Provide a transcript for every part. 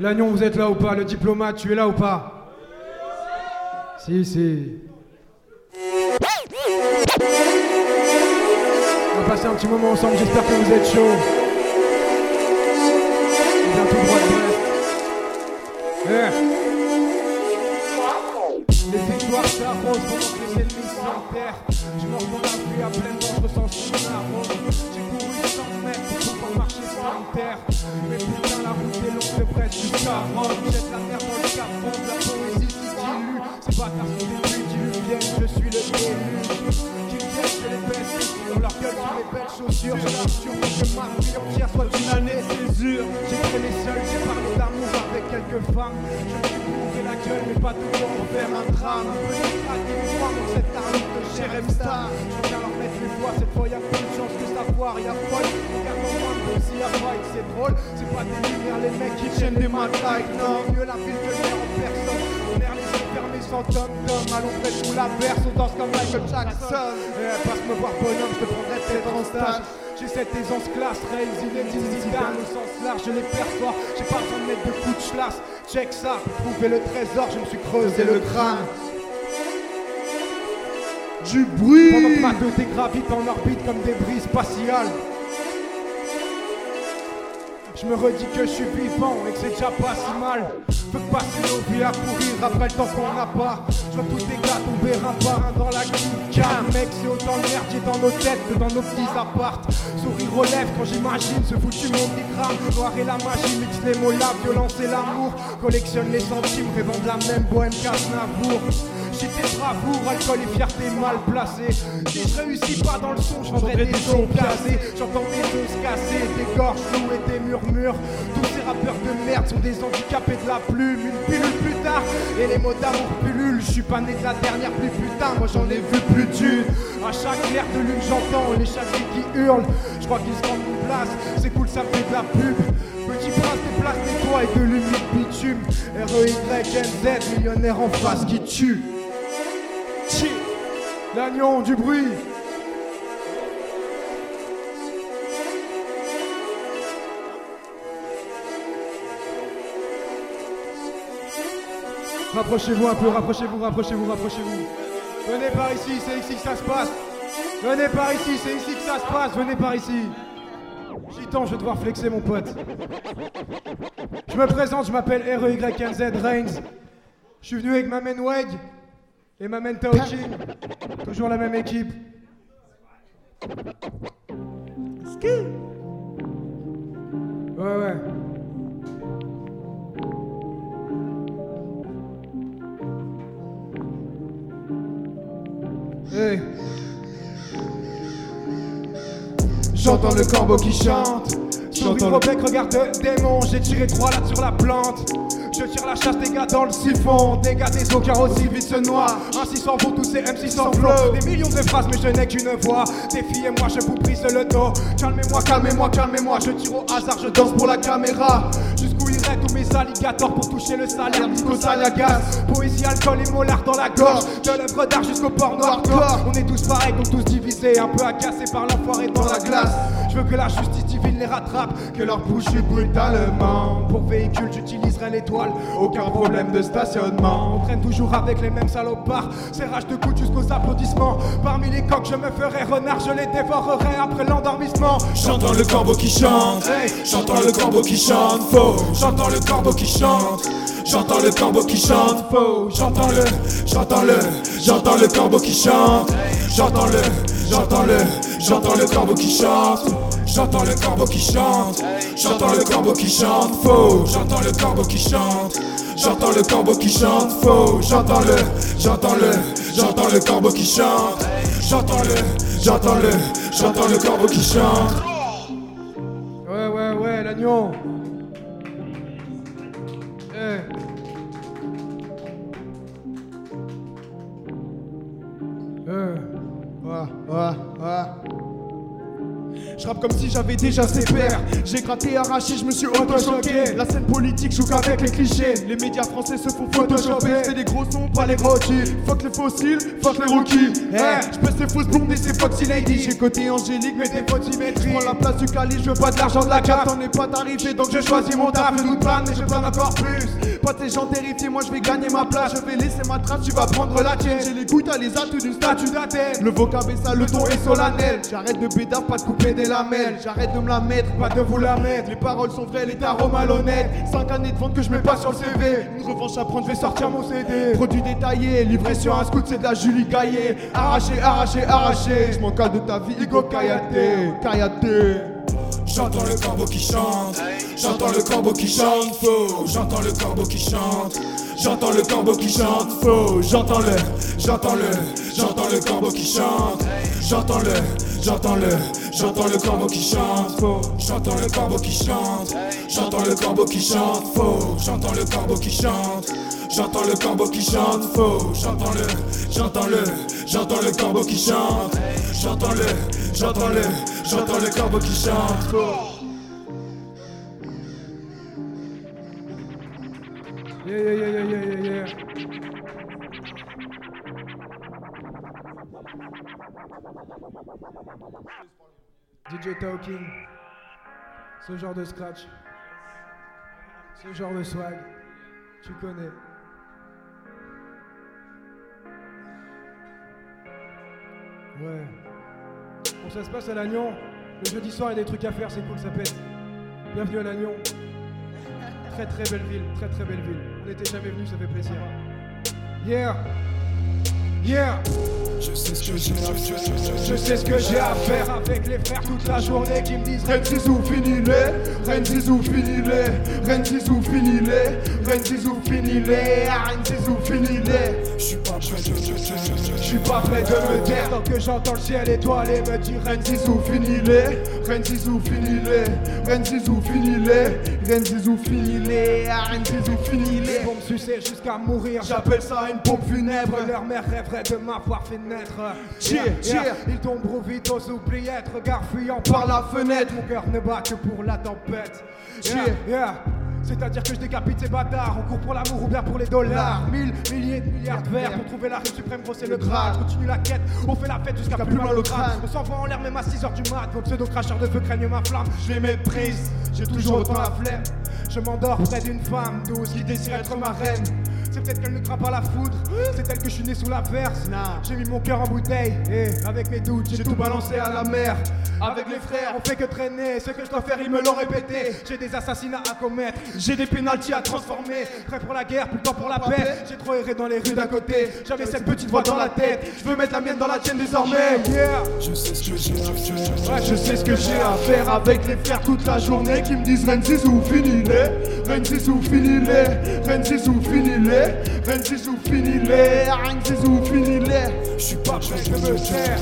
L'agnon, vous êtes là ou pas? Le diplomate, tu es là ou pas? Si, si. On va passer un petit moment ensemble, j'espère que vous êtes chaud. On. Les étoiles s'arrosent pendant que les ennemis s'enterrent. Je dans la pluie à pleine dents, je ressens Mais putain, la route est longue de Brest jusqu'à Rome. La mer dans le carton de la poésie si dilue. C'est pas qui nous viennent, je suis le déluge. Qui je les leur gueule sur les belles chaussures. J'ai que soit une année césure. J'ai traîné seul, j'ai parlé d'amour avec quelques femmes. Je la gueule, mais pas toujours en faire un drame. Et moi dans cette armure de Star. Les voix, cette fois y'a plus de chance que ça foire. Y'a en moins de si y'a fight, c'est drôle. C'est pas des lumières, les mecs qui tiennent des like. Non, mieux la ville que le maire en personne. On air les yeux fermés sans tom-tom. Allons sous la verse, on danse comme Michael Jackson. Eh, passe me voir bonhomme, je te prendrai peut-être en stage. J'ai cette aisance classe, il est Zidane au sens large, je les perçois. J'ai pas besoin de mettre de coups de schlass. Check ça, trouver le trésor, je me suis creusé le crâne. Du bruit Pendant que ma tête gravite en orbite comme des brises spatiales. Je me redis que je suis vivant et que c'est déjà pas si mal. Veux que passer nos vies à courir après le temps qu'on n'a pas. Je vois tous les gars tomber un par un dans la Calme Mec, c'est autant le merdier dans nos têtes que dans nos petits apparts. Sourire relève quand j'imagine ce foutu monde qui crame. Noir et la magie mixe les mots, la violence et l'amour. Collectionne les centimes, rêvant la même bohème qu'Aznavour. J'ai des bravoures, alcool et fierté mal placées. Si je réussis pas dans le son, je vendrai des sons cassés. J'entends des os cassés, des gorges nouées, des murmures. Tous ces rappeurs de merde sont des handicapés de la plume. Une pilule plus tard, et les mots d'amour pullulent. Je suis pas né de la dernière pluie, putain, moi j'en ai vu plus d'une. À chaque clair de lune, j'entends les châssis qui hurlent. Je crois qu'ils se rendent une place, c'est cool, ça fait de la pub. Petit prince des places des toits et de l'humide bitume. R-E-Y-N-Z, millionnaire en face qui tue. Tchi. L'agnon, du bruit. Rapprochez-vous un peu, rapprochez-vous, rapprochez-vous, rapprochez-vous. Venez par ici, c'est ici que ça se passe. Venez par ici, c'est ici que ça se passe. Venez par ici. Gitan, je vais devoir flexer mon pote. Je me présente, je m'appelle R-E-Y-N-Z Reigns. Je suis venu avec ma main Weg main Tao King. Toujours la même équipe. Ouais, ouais. Hey. J'entends le corbeau qui chante. J'entends le bec, regarde démon. J'ai tiré trois lattes sur la plante. Je tire la chasse des gars dans le siphon. Des gars des eaux car aussi vite se noient. Ainsi s'en vont tous ces MC sans flow. Des millions de phrases, mais je n'ai qu'une voix. Défiez-moi, je vous brise le dos. Calmez-moi, calmez-moi, calmez-moi. Je tire au hasard, je danse pour la caméra. Jusqu'où iraient tous mes alligators pour toucher le salaire Nico Salagas. Poésie, alcool et molar dans la gorge. De l'œuvre d'art jusqu'au porno hardcore. On est tous pareils, donc tous divisés. Un peu agacés par l'enfoiré dans la glace. Que la justice divine les rattrape. Que leur bouche brutalement. Pour véhicule, j'utiliserai l'étoile. Aucun problème de stationnement. On traîne toujours avec les mêmes salopards. Ces rages de coups jusqu'aux applaudissements. Parmi les coqs, je me ferai renard. Je les dévorerai après l'endormissement. J'entends le corbeau qui chante, j'entends le corbeau qui chante faux, j'entends le corbeau qui chante, j'entends le corbeau qui chante faux, j'entends le, j'entends le, j'entends le corbeau qui chante, j'entends le, j'entends le, j'entends le corbeau qui chante, j'entends le corbeau qui chante, j'entends le corbeau qui chante faux, j'entends le corbeau qui chante, j'entends le corbeau qui chante faux, j'entends le, j'entends le, j'entends le corbeau qui chante, j'entends le, j'entends le, j'entends le corbeau qui chante. Ouais, ouais, ouais, l'agneau. Eh. Eh. Ouais, ouais, ouais. Je rappe comme si j'avais déjà ses pères. J'ai gratté, arraché, je me suis auto-choqué. La scène politique joue qu'avec les clichés. Les médias français se font photoshopper. C'est des gros sons, pas les gros titres. Fuck les fossiles, fuck les rookies. Eh, je pèse les fausses blondes et ces foxy ladies. J'ai côté angélique, mais des symétriques. Prends la place du calice, je veux pas de l'argent de la carte. T'en es pas tarifé, donc je choisis mon taf. Je doute pas, mais je plane encore plus. Pas tes gens terrifiés, moi je vais gagner ma place. Je vais laisser ma trace, tu vas prendre la tienne. J'ai les couilles, t'as les atouts d'une statue d'Athènes. Le vocab est sale, le ton est solennel. J'arrête de bédard, pas de couper des J'arrête de me la mettre, pas de vous la mettre. Les paroles sont vraies, les tarots malhonnêtes. 5 années de vente que je mets pas sur le CV. Une revanche à prendre, je vais sortir mon CD. Produit détaillé, livré sur un scout, c'est de la Julie Gaillet. Arraché, arraché, arraché. Je m'en de ta vie, Igo Kayate. Kayate. J'entends le corbeau qui chante, j'entends le corbeau qui chante faux, j'entends le corbeau qui chante, j'entends le corbeau qui chante faux, j'entends le, j'entends le, j'entends le corbeau qui chante, j'entends le, j'entends le, j'entends le corbeau qui chante faux, j'entends le corbeau qui chante, j'entends le corbeau qui chante faux, j'entends le corbeau qui chante, j'entends le corbeau qui chante faux, j'entends le, j'entends le, j'entends le corbeau qui chante, j'entends le, j'entends le, j'entends le corbeau qui chante faux. Yeah, yeah, yeah, yeah, yeah, yeah, yeah. DJ Talking, ce genre de scratch, ce genre de swag, tu connais. Ouais. Bon, ça se passe à Lannion. Le jeudi soir, il y a des trucs à faire, c'est cool, ça pète. Bienvenue à Lannion. Très très belle ville, très très belle ville. On n'était jamais venu, ça fait plaisir. Yeah! Yeah! Je sais ce que j'ai à faire, Je sais ce que j'ai à faire avec les frères toute la journée qui me disent Ren Zizou finis-les, Ren Zizou finis-les, Ren Zizou finis-les, Ren Zizou finis-les, ah, Ren Zizou finis-les. je suis pas prêt de je, suis pas prêt de me taire tant que j'entends le ciel étoilé me dire Ren Zizou finis-les, Ren Zizou finis-les, Ren Zizou finis-les, Ren Zizou finis-les, ah, Ren Zizou finis-les. Vont me sucer jusqu'à mourir, j'appelle ça une pompe funèbre. Leur mère rêverait de m'avoir fait naître. Cheer, cheer. Ils tomberont vite aux oubliettes, regard fuyant par la fenêtre. Mon cœur ne bat que pour la tempête. Yeah, Cheer. yeah. C'est-à-dire que je décapite ces bâtards, on court pour l'amour ou bien pour les dollars. Mille, milliers de milliards de verres pour trouver la rue suprême, grosser le gras. Je continue la quête, on fait la fête jusqu'à plus mal au crâne. On s'envoie en l'air même à 6h du mat, vos pseudo-cracheurs de feu craignent ma flamme. Je les méprise, j'ai toujours autant la flemme. Je m'endors près d'une femme douce qui désire être ma reine. C'est peut-être qu'elle ne craint pas la foudre, c'est elle que je suis né sous la verse. J'ai mis mon cœur en bouteille, et avec mes doutes, j'ai tout balancé à la mer. Avec les frères, on fait que traîner, ce que je dois faire, ils me l'ont répété. J'ai des assassinats à commettre, j'ai des pénalties à transformer. Prêt pour la guerre, plus le temps pour la paix. J'ai trop erré dans les rues d'à côté, j'avais cette petite voix dans la tête. Je veux mettre la mienne dans la tienne désormais. Yeah. je sais ce que j'ai à faire. Ouais, je sais ce que j'ai à faire avec les frères toute la journée qui me disent Ren Zizou finis-les, Ren Zizou finis-les, Ren Zizou finis-les, Ren Zizou finis-les, Ren Zizou finis-les. Je pas prêt de me taire,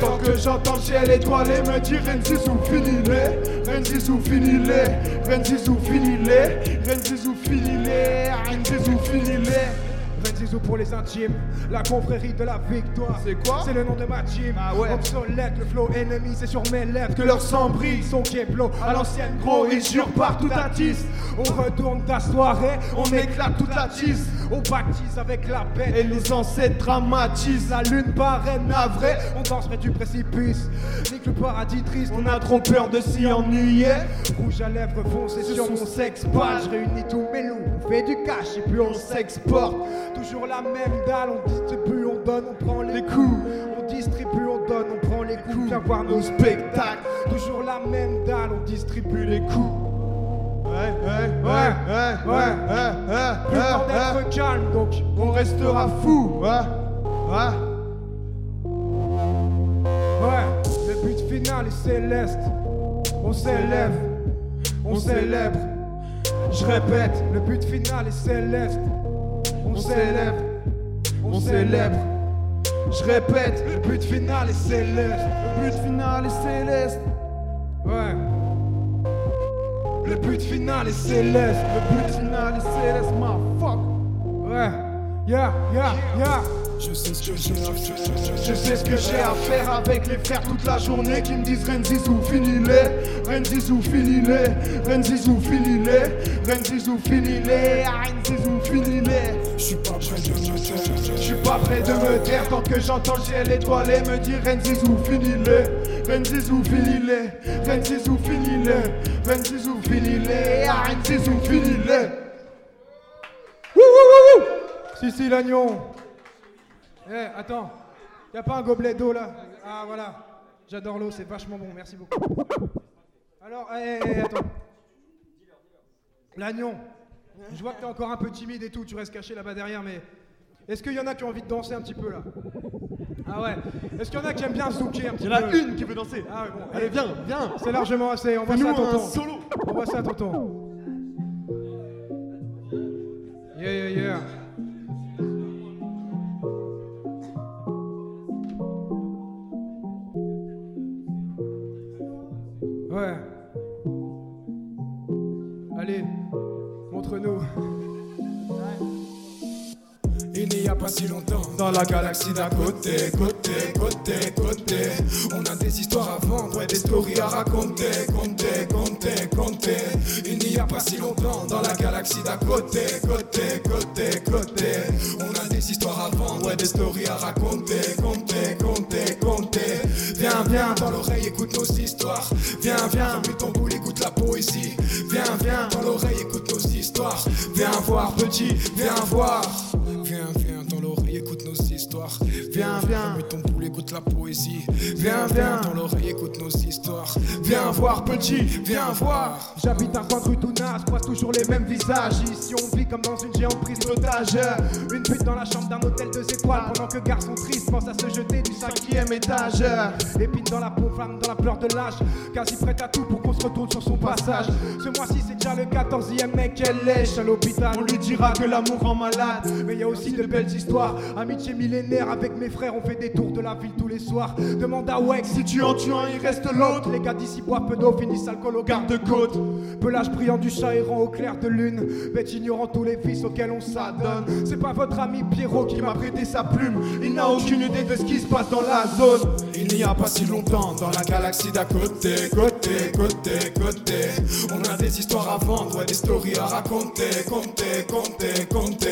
Tant que j'entends le ciel étoilé me dire Ren Zizou finis-les, Ren Zizou finis-les, Ren Zizou finis-les, Ren Zizou finis-les, Ren Zizou finis-les. Ren Zizou pour les intimes, la confrérie de la victoire. C'est quoi C'est le nom de ma team. Ah ouais. Obsolète, le flow ennemi, c'est sur mes lèvres que leur sang brille. Son Keplo à l'ancienne gros, ils jurent partout à tisse. On retourne ta soirée, on éclate toute la tisse. On baptise avec la bête et les ancêtres dramatisent. La lune paraît navrée, on danse près du précipice. Nique le paradis triste, on a trop peur de s'y ennuyer. Rouge à lèvres foncé sur mon sexe. Je réunis tous mes loups, on fait du cash et puis on s'exporte. Toujours la même dalle, on distribue, on donne, on prend les coups. On distribue, on donne, on prend les coups. Viens voir nos spectacles. Toujours la même dalle, on distribue les coups. Ouais, ouais, ouais, ouais, ouais, ouais, Plus le d'être calme, donc on restera fou. Ouais, ouais. Ouais, le but final est céleste. On s'élève, on célèbre. Je répète, le but final est céleste. On s'élève, on célèbre. Je répète, le but final est céleste. Le but final est céleste. Ouais. Le but final est céleste. Le but final est céleste, ma fuck. Ouais. Yeah, yeah, yeah. Je sais ce que j'ai à faire. Je sais ce que j'ai à faire avec les frères toute la journée qui me disent Renzizou, finis-les. Renzizou, finis-les. Renzizou, finis-les. Renzizou, finis-les. Renzizou, finis-les. Je suis pas prêt. Je suis pas prêt de me taire tant que j'entends le ciel étoilé me dire Renzizou, finis-les. Renzizou, finis-les. Renzizou, finis-les. Renzizou, finis-les. Renzizou, finis-les. Wouh, wouh, wouh, l'agnon. Eh, attends. Y a pas un gobelet d'eau là? Ah, voilà. J'adore l'eau, c'est vachement bon, merci beaucoup. Alors, eh, eh, eh, attends. L'agnon. Je vois que t'es encore un peu timide et tout, tu restes caché là-bas derrière, mais. Est-ce qu'il y en a qui ont envie de danser un petit peu là? Ah ouais Est-ce qu'il y en a qui aiment bien zouker un petit Il peu y en a une qui veut danser. Ah ouais, bon. Allez, viens, viens. C'est largement assez, on voit ça à tonton. solo. On voit ça à tonton. Yeah, yeah, yeah. Allez, montre-nous. N'y a pas si longtemps, dans la galaxie d'à côté, côté, côté, côté. On a des histoires à vendre et des stories à raconter, compter, compter, compter. Il n'y a pas si longtemps, dans la galaxie d'à côté, côté, côté, côté. On a des histoires à vendre et des stories à raconter, compter, compter, compter. Viens, viens, dans l'oreille, écoute nos histoires. Viens, viens, remue ton boule, écoute la poésie. Viens, viens, dans l'oreille, écoute nos histoires. Viens voir, petit, viens voir. Histoires. Viens, écoute la poésie. Viens, viens, dans l'oreille, écoute nos histoires. Viens voir, petit, viens voir. J'habite un coin de rue tout naze, croise toujours les mêmes visages. Ici on vit comme dans une géante prise d'otage. Une pute dans la chambre d'un hôtel deux étoiles. Pendant que garçon triste pense à se jeter du cinquième étage. Épine dans la peau, flamme dans la pleure de l'âge. Quasi prête à tout pour qu'on se retourne sur son passage. Ce mois-ci c'est déjà le 14e mec qu'elle lèche à l'hôpital. On lui dira que l'amour rend malade. Mais y a aussi de belles histoires. Amitié millénaire avec mes frères, on fait des tours de la tous les soirs. Demande à Wex si tu en tues un, il reste l'autre. Les gars d'ici boivent peu d'eau, finissent alcool au garde-côte. Pelage brillant du chat errant au clair de lune. Bête ignorant tous les fils auxquels on s'adonne. C'est pas votre ami Pierrot qui m'a prêté sa plume. Il n'a aucune idée de ce qui se passe dans la zone. Il n'y a pas si longtemps dans la galaxie d'à côté, côté, côté, côté. On a des histoires à vendre, des stories à raconter, compter, compter, compter.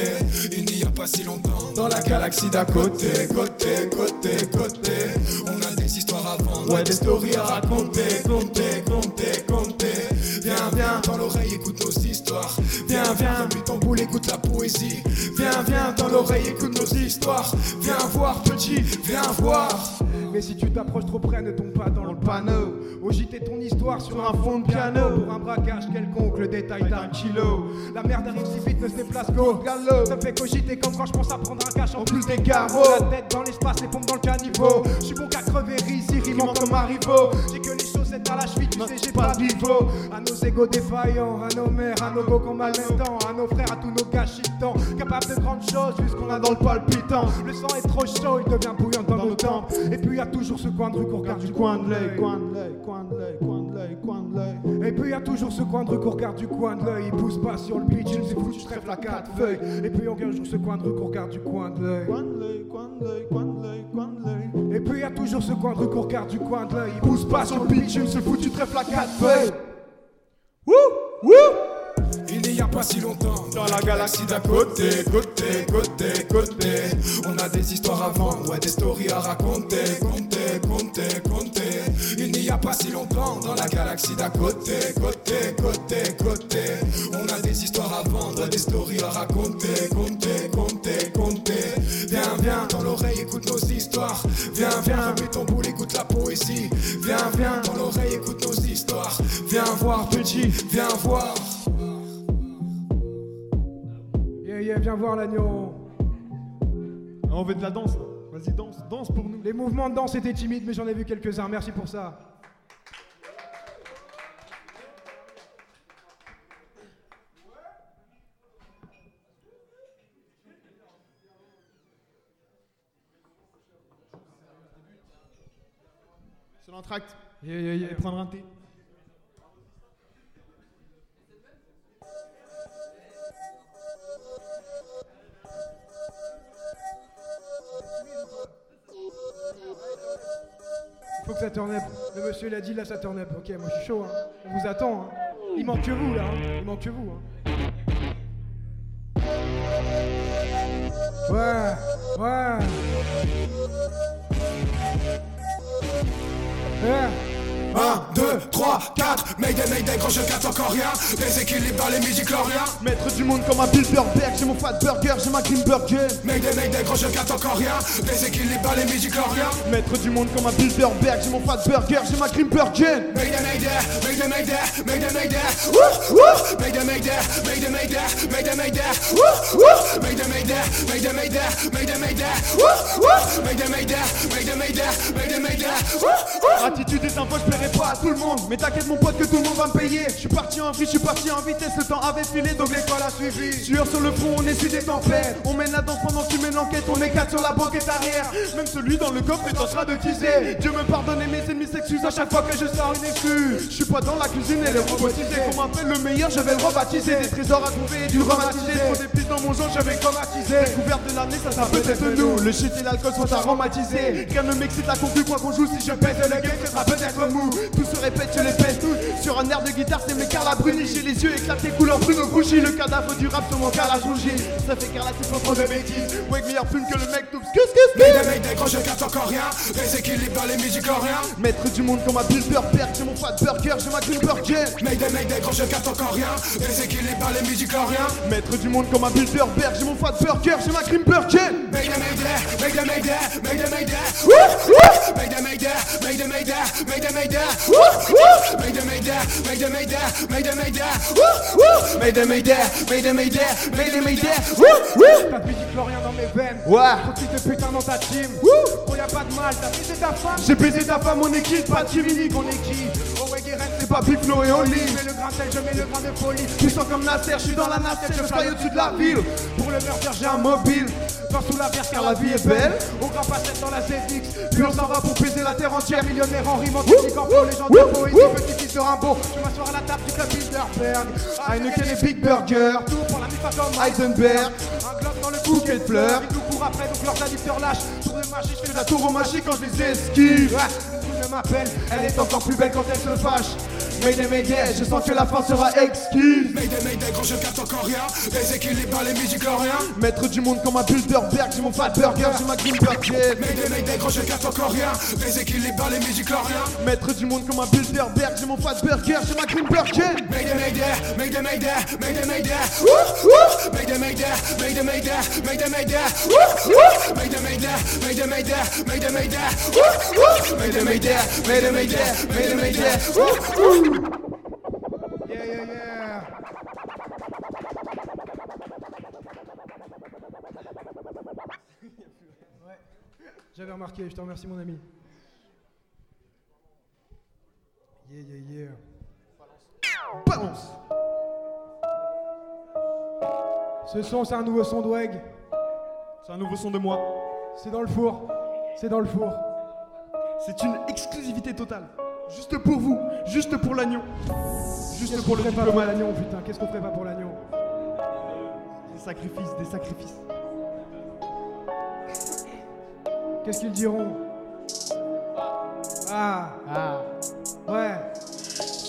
Il n'y a pas si longtemps dans la galaxie d'à côté, côté, côté, côté. On a des histoires à vendre, ouais, des stories à raconter, compter, compter, compter. Viens, viens, dans l'oreille, écoute. Viens, viens, remue ton boule, écoute la poésie. Viens, viens, dans l'oreille, écoute nos histoires. Viens voir, petit, viens voir. Mais si tu t'approches trop près, ne tombe pas dans le panneau. Au JT ton histoire sur un fond de piano. Pour un braquage quelconque, le détail d'un kilo. La merde arrive si vite, ne se déplace qu'au galop. Ça fait cogiter comme quand je pense à prendre un cash en plus des carreaux. La tête dans l'espace, les pompes dans le caniveau. Je suis bon qu'à crever ici, rimant comme Haribo. J'ai que les chaussettes à la cheville, tu sais, j'ai pas de niveau. À nos égaux défaillants, à nos mères, à nos go qu'on mal temps, à nos frères, à tous nos gars. Capables de grandes choses, vu ce qu'on a dans le palpitant. Le sang est trop chaud, il devient bouillant dans nos tempes. Et puis y a toujours ce coin de rue qu'on regarde du coin de l'œil. Coin de l'œil, coin de l'œil, coin de l'œil, coin de l'œil. Et puis y a toujours ce coin de rue qu'on regarde du coin de l'œil. Il pousse pas sur le pitch, il c'est foutu, je la quatre feuilles. Et puis on toujours ce coin de rue qu'on regarde du coin de l'œil. Coin de l'œil, coin de l'œil, coin de l'œil, coin de l'œil. Et puis y a toujours ce coin de rue qu'on regarde du coin de l'œil. Il pousse pas sur le pitch, se foutu, trèfle la quatre feuilles. Wouh, wouh. Il n'y a pas si longtemps dans la galaxie d'à côté, côté, côté, côté. On a des histoires à vendre, ouais, des stories à raconter, compter, compter, compter. Il n'y a pas si longtemps dans la galaxie d'à côté, côté, côté, côté. On a des histoires à vendre, des stories à raconter, compter, compter, compter. Viens, dans l'oreille, écoute nos histoires. Viens, viens, remue ton boule, écoute la poésie. Viens, viens, dans l'oreille, écoute nos histoires. Viens voir, petit, viens voir. Yeah, yeah, viens voir l'agneau. On veut de la danse. là. Vas-y, danse, danse pour nous. Les mouvements de danse étaient timides, mais j'en ai vu quelques-uns. Merci pour ça. l'entracte et, et, prendre un thé. Il faut que ça turn up. Le monsieur l'a dit, là ça turn up. Ok, moi je suis chaud. Hein. On vous attend. Hein. Il manque que vous là. Hein. Il manque que vous. Hein. Ouais, ouais. Ouais. 1, 2, 3, 4, Mayday, Mayday, quand je capte encore rien Déséquilibre dans les midi chloriens Maître du monde comme un Bilderberg, j'ai mon fat burger, j'ai ma green burger Mayday, Mayday, quand je capte encore rien Déséquilibre dans les midi chloriens Maître du monde comme un Bilderberg, j'ai mon fat burger, j'ai ma green burger Mayday, Mayday, Mayday, Mayday, Mayday, Mayday Wouh, wouh Mayday, Mayday, Mayday, Mayday, Mayday, Mayday Wouh, wouh Mayday, Mayday, Mayday, Mayday, Mayday, Mayday Wouh, wouh Mayday, Mayday, Mayday, Mayday, Mayday, Mayday Attitude des infos, je Mais t'inquiète mon pote que tout le monde va me payer. Je suis parti en vie, je suis parti en vitesse. Le temps avait filé donc l'école a suivi. Sueur sur le front, on essuie des tempêtes. On mène la danse pendant que tu mènes l'enquête. On est quatre sur la banquette arrière. Même celui dans le coffre est en train de teaser. Dieu me pardonne et mes ennemis s'excusent à chaque fois que je sors une excuse. Je suis pas dans la cuisine et les robotisés Qu'on m'appelle le meilleur, je vais le rebaptiser. Des trésors à trouver et du romantiser Trop d'épices dans mon genre, je vais chromatiser Découverte de l'année, ça ça peut être nous. Le shit et l'alcool sont aromatisés. Rien ne m'excite la concu quoi qu'on joue Si je pèse le game, ce sera peut-être mou Tout se répète, je les pèse tous. Sur un air de guitare, c'est mes Carla Bruni J'ai les yeux éclatés, couleur Bruno Gouchy Le cadavre du rap sur mon carrelage rougi Ça fait Carla, c'est pas trop de bêtises Ouais, meilleur plume que le mec tout Excuse, excuse, Mayday, mayday, quand je capte encore rien. Déséquilibre dans les midi chloriens Maître du monde comme un Bilderberg J'ai mon fat burger, j'ai ma green burger. Mayday, mayday, quand je capte encore rien. Déséquilibre dans les midi chloriens Maître du monde comme un Bilderberg J'ai mon fat burger, j'ai ma green burger. Mayday, mayday, mayday, mayday, mayday, mayday Wouh, wouh Mayday, mayday, mayday, mayday, mayday, mayday Wouh, wouh Mayday, mayday, mayday, mayday, mayday, mayday Wouh, wouh T'as midi chlorien dans mes veines. Ouais. Tu te putain dans ta team? Wouh. Quand y a pas de mal, t'as baisé ta femme. J'ai baisé ta femme, mon équipe, pas de Jiminy, On est qui? Oh ouais, Guérin, C'est pas Big Flo et Je Oli mets le grain je mets le grain de folie. Tu sens comme Nasser, je suis dans la nacelle, je fly au-dessus de la ville Pour le meurtre, J'ai un mobile, Dans sous la verre, car la vie est belle Au grand passette dans la ZX. Puis on s'en va pour baiser la terre entière Millionnaire en rime, en technique, en flow, légendaire, poésie, petit fils de Rimbaud. Je m'asseoir à la table du club Bilderberg. Heineken et Big Burger Tout pour la mifa comme Heisenberg Un globe dans le Bouquet de fleurs. Ils nous courent après, donc leurs addicteurs lâchent. Tour de magie, je fais La tour au magie quand je les esquive ne m'appelle. Elle est encore plus belle quand elle se fâche Mayday, Mayday, je sens que la fin sera exquise Mayday, mayday, quand je capte encore rien Déséquilibre dans les midi chloriens Maître du monde comme un Bilderberg, j'ai mon fat burger, j'ai ma green burger Mayday, mayday, quand je capte encore rien Déséquilibre dans les midi chloriens Maître du monde comme un Bilderberg, j'ai mon fat burger, j'ai ma green burger Mayday, mayday, mayday, mayday, mayday, mayday Mayday, mayday, mayday, mayday, mayday, mayday Mayday, mayday, mayday, mayday, mayday, mayday Mayday, mayday, mayday, mayday, mayday, Yeah, yeah, yeah. Ouais, J'avais remarqué, je te remercie mon ami. Yeah, yeah, yeah. Balance Ce son, c'est un nouveau son d'Weg. C'est un nouveau son de moi, C'est dans le four. C'est dans le four. c'est une exclusivité totale Juste pour vous, juste pour l'agneau. Juste pour le pas pour l'agneau, putain Qu'est-ce qu'on ferait pas pour l'agneau Des sacrifices, des sacrifices. Qu'est-ce qu'ils diront? Ah, Ah.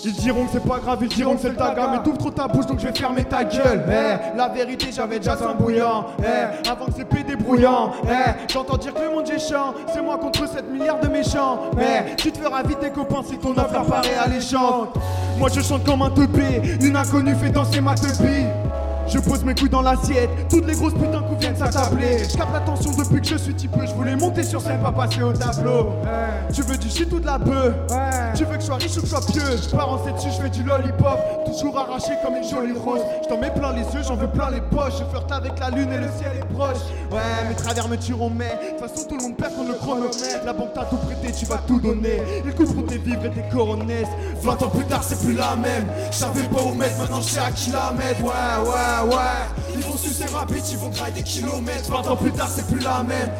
Ils diront que c'est pas grave, ils diront que c'est le taga Mais t'ouvres trop ta bouche donc je vais fermer ta gueule. Eh, La vérité j'avais déjà un bouillant. Eh, Avant que c'est pédé brouillant. Eh, J'entends dire que le monde est chiant. C'est moi contre 7 milliards de méchants. Mais tu te feras vite tes copains si ton offre apparaît alléchante. Moi je chante comme un teubé. Une inconnue fait danser ma teubie je pose mes couilles dans l'assiette, toutes les grosses putains qu'on viennent s'attabler. Je capte l'attention depuis que je suis type, je voulais monter sur scène, pas passer au tableau. Ouais, Tu veux du shit ou de la bœuf? Ouais. tu veux que je sois riche ou que je sois pieux? Je pars en dessus, je fais du lollipop. Toujours arraché comme une jolie rose Je t'en mets plein les yeux, j'en veux plein les poches. Je flirte avec la lune et le ciel est proche. Ouais, mes travers me tueront mais De toute façon tout le monde perd contre le chronomètre. La banque t'a tout prêté, tu vas tout donner. Ils couvrent tes vivres et tes coronesses. 20 ans plus tard c'est plus la même. Je savais pas où mettre, maintenant je sais à qui la mettre. Ouais, ouais, ouais. Ils vont sucer ma bite, ils vont grailler des kilomètres. 20 ans plus tard c'est plus la même.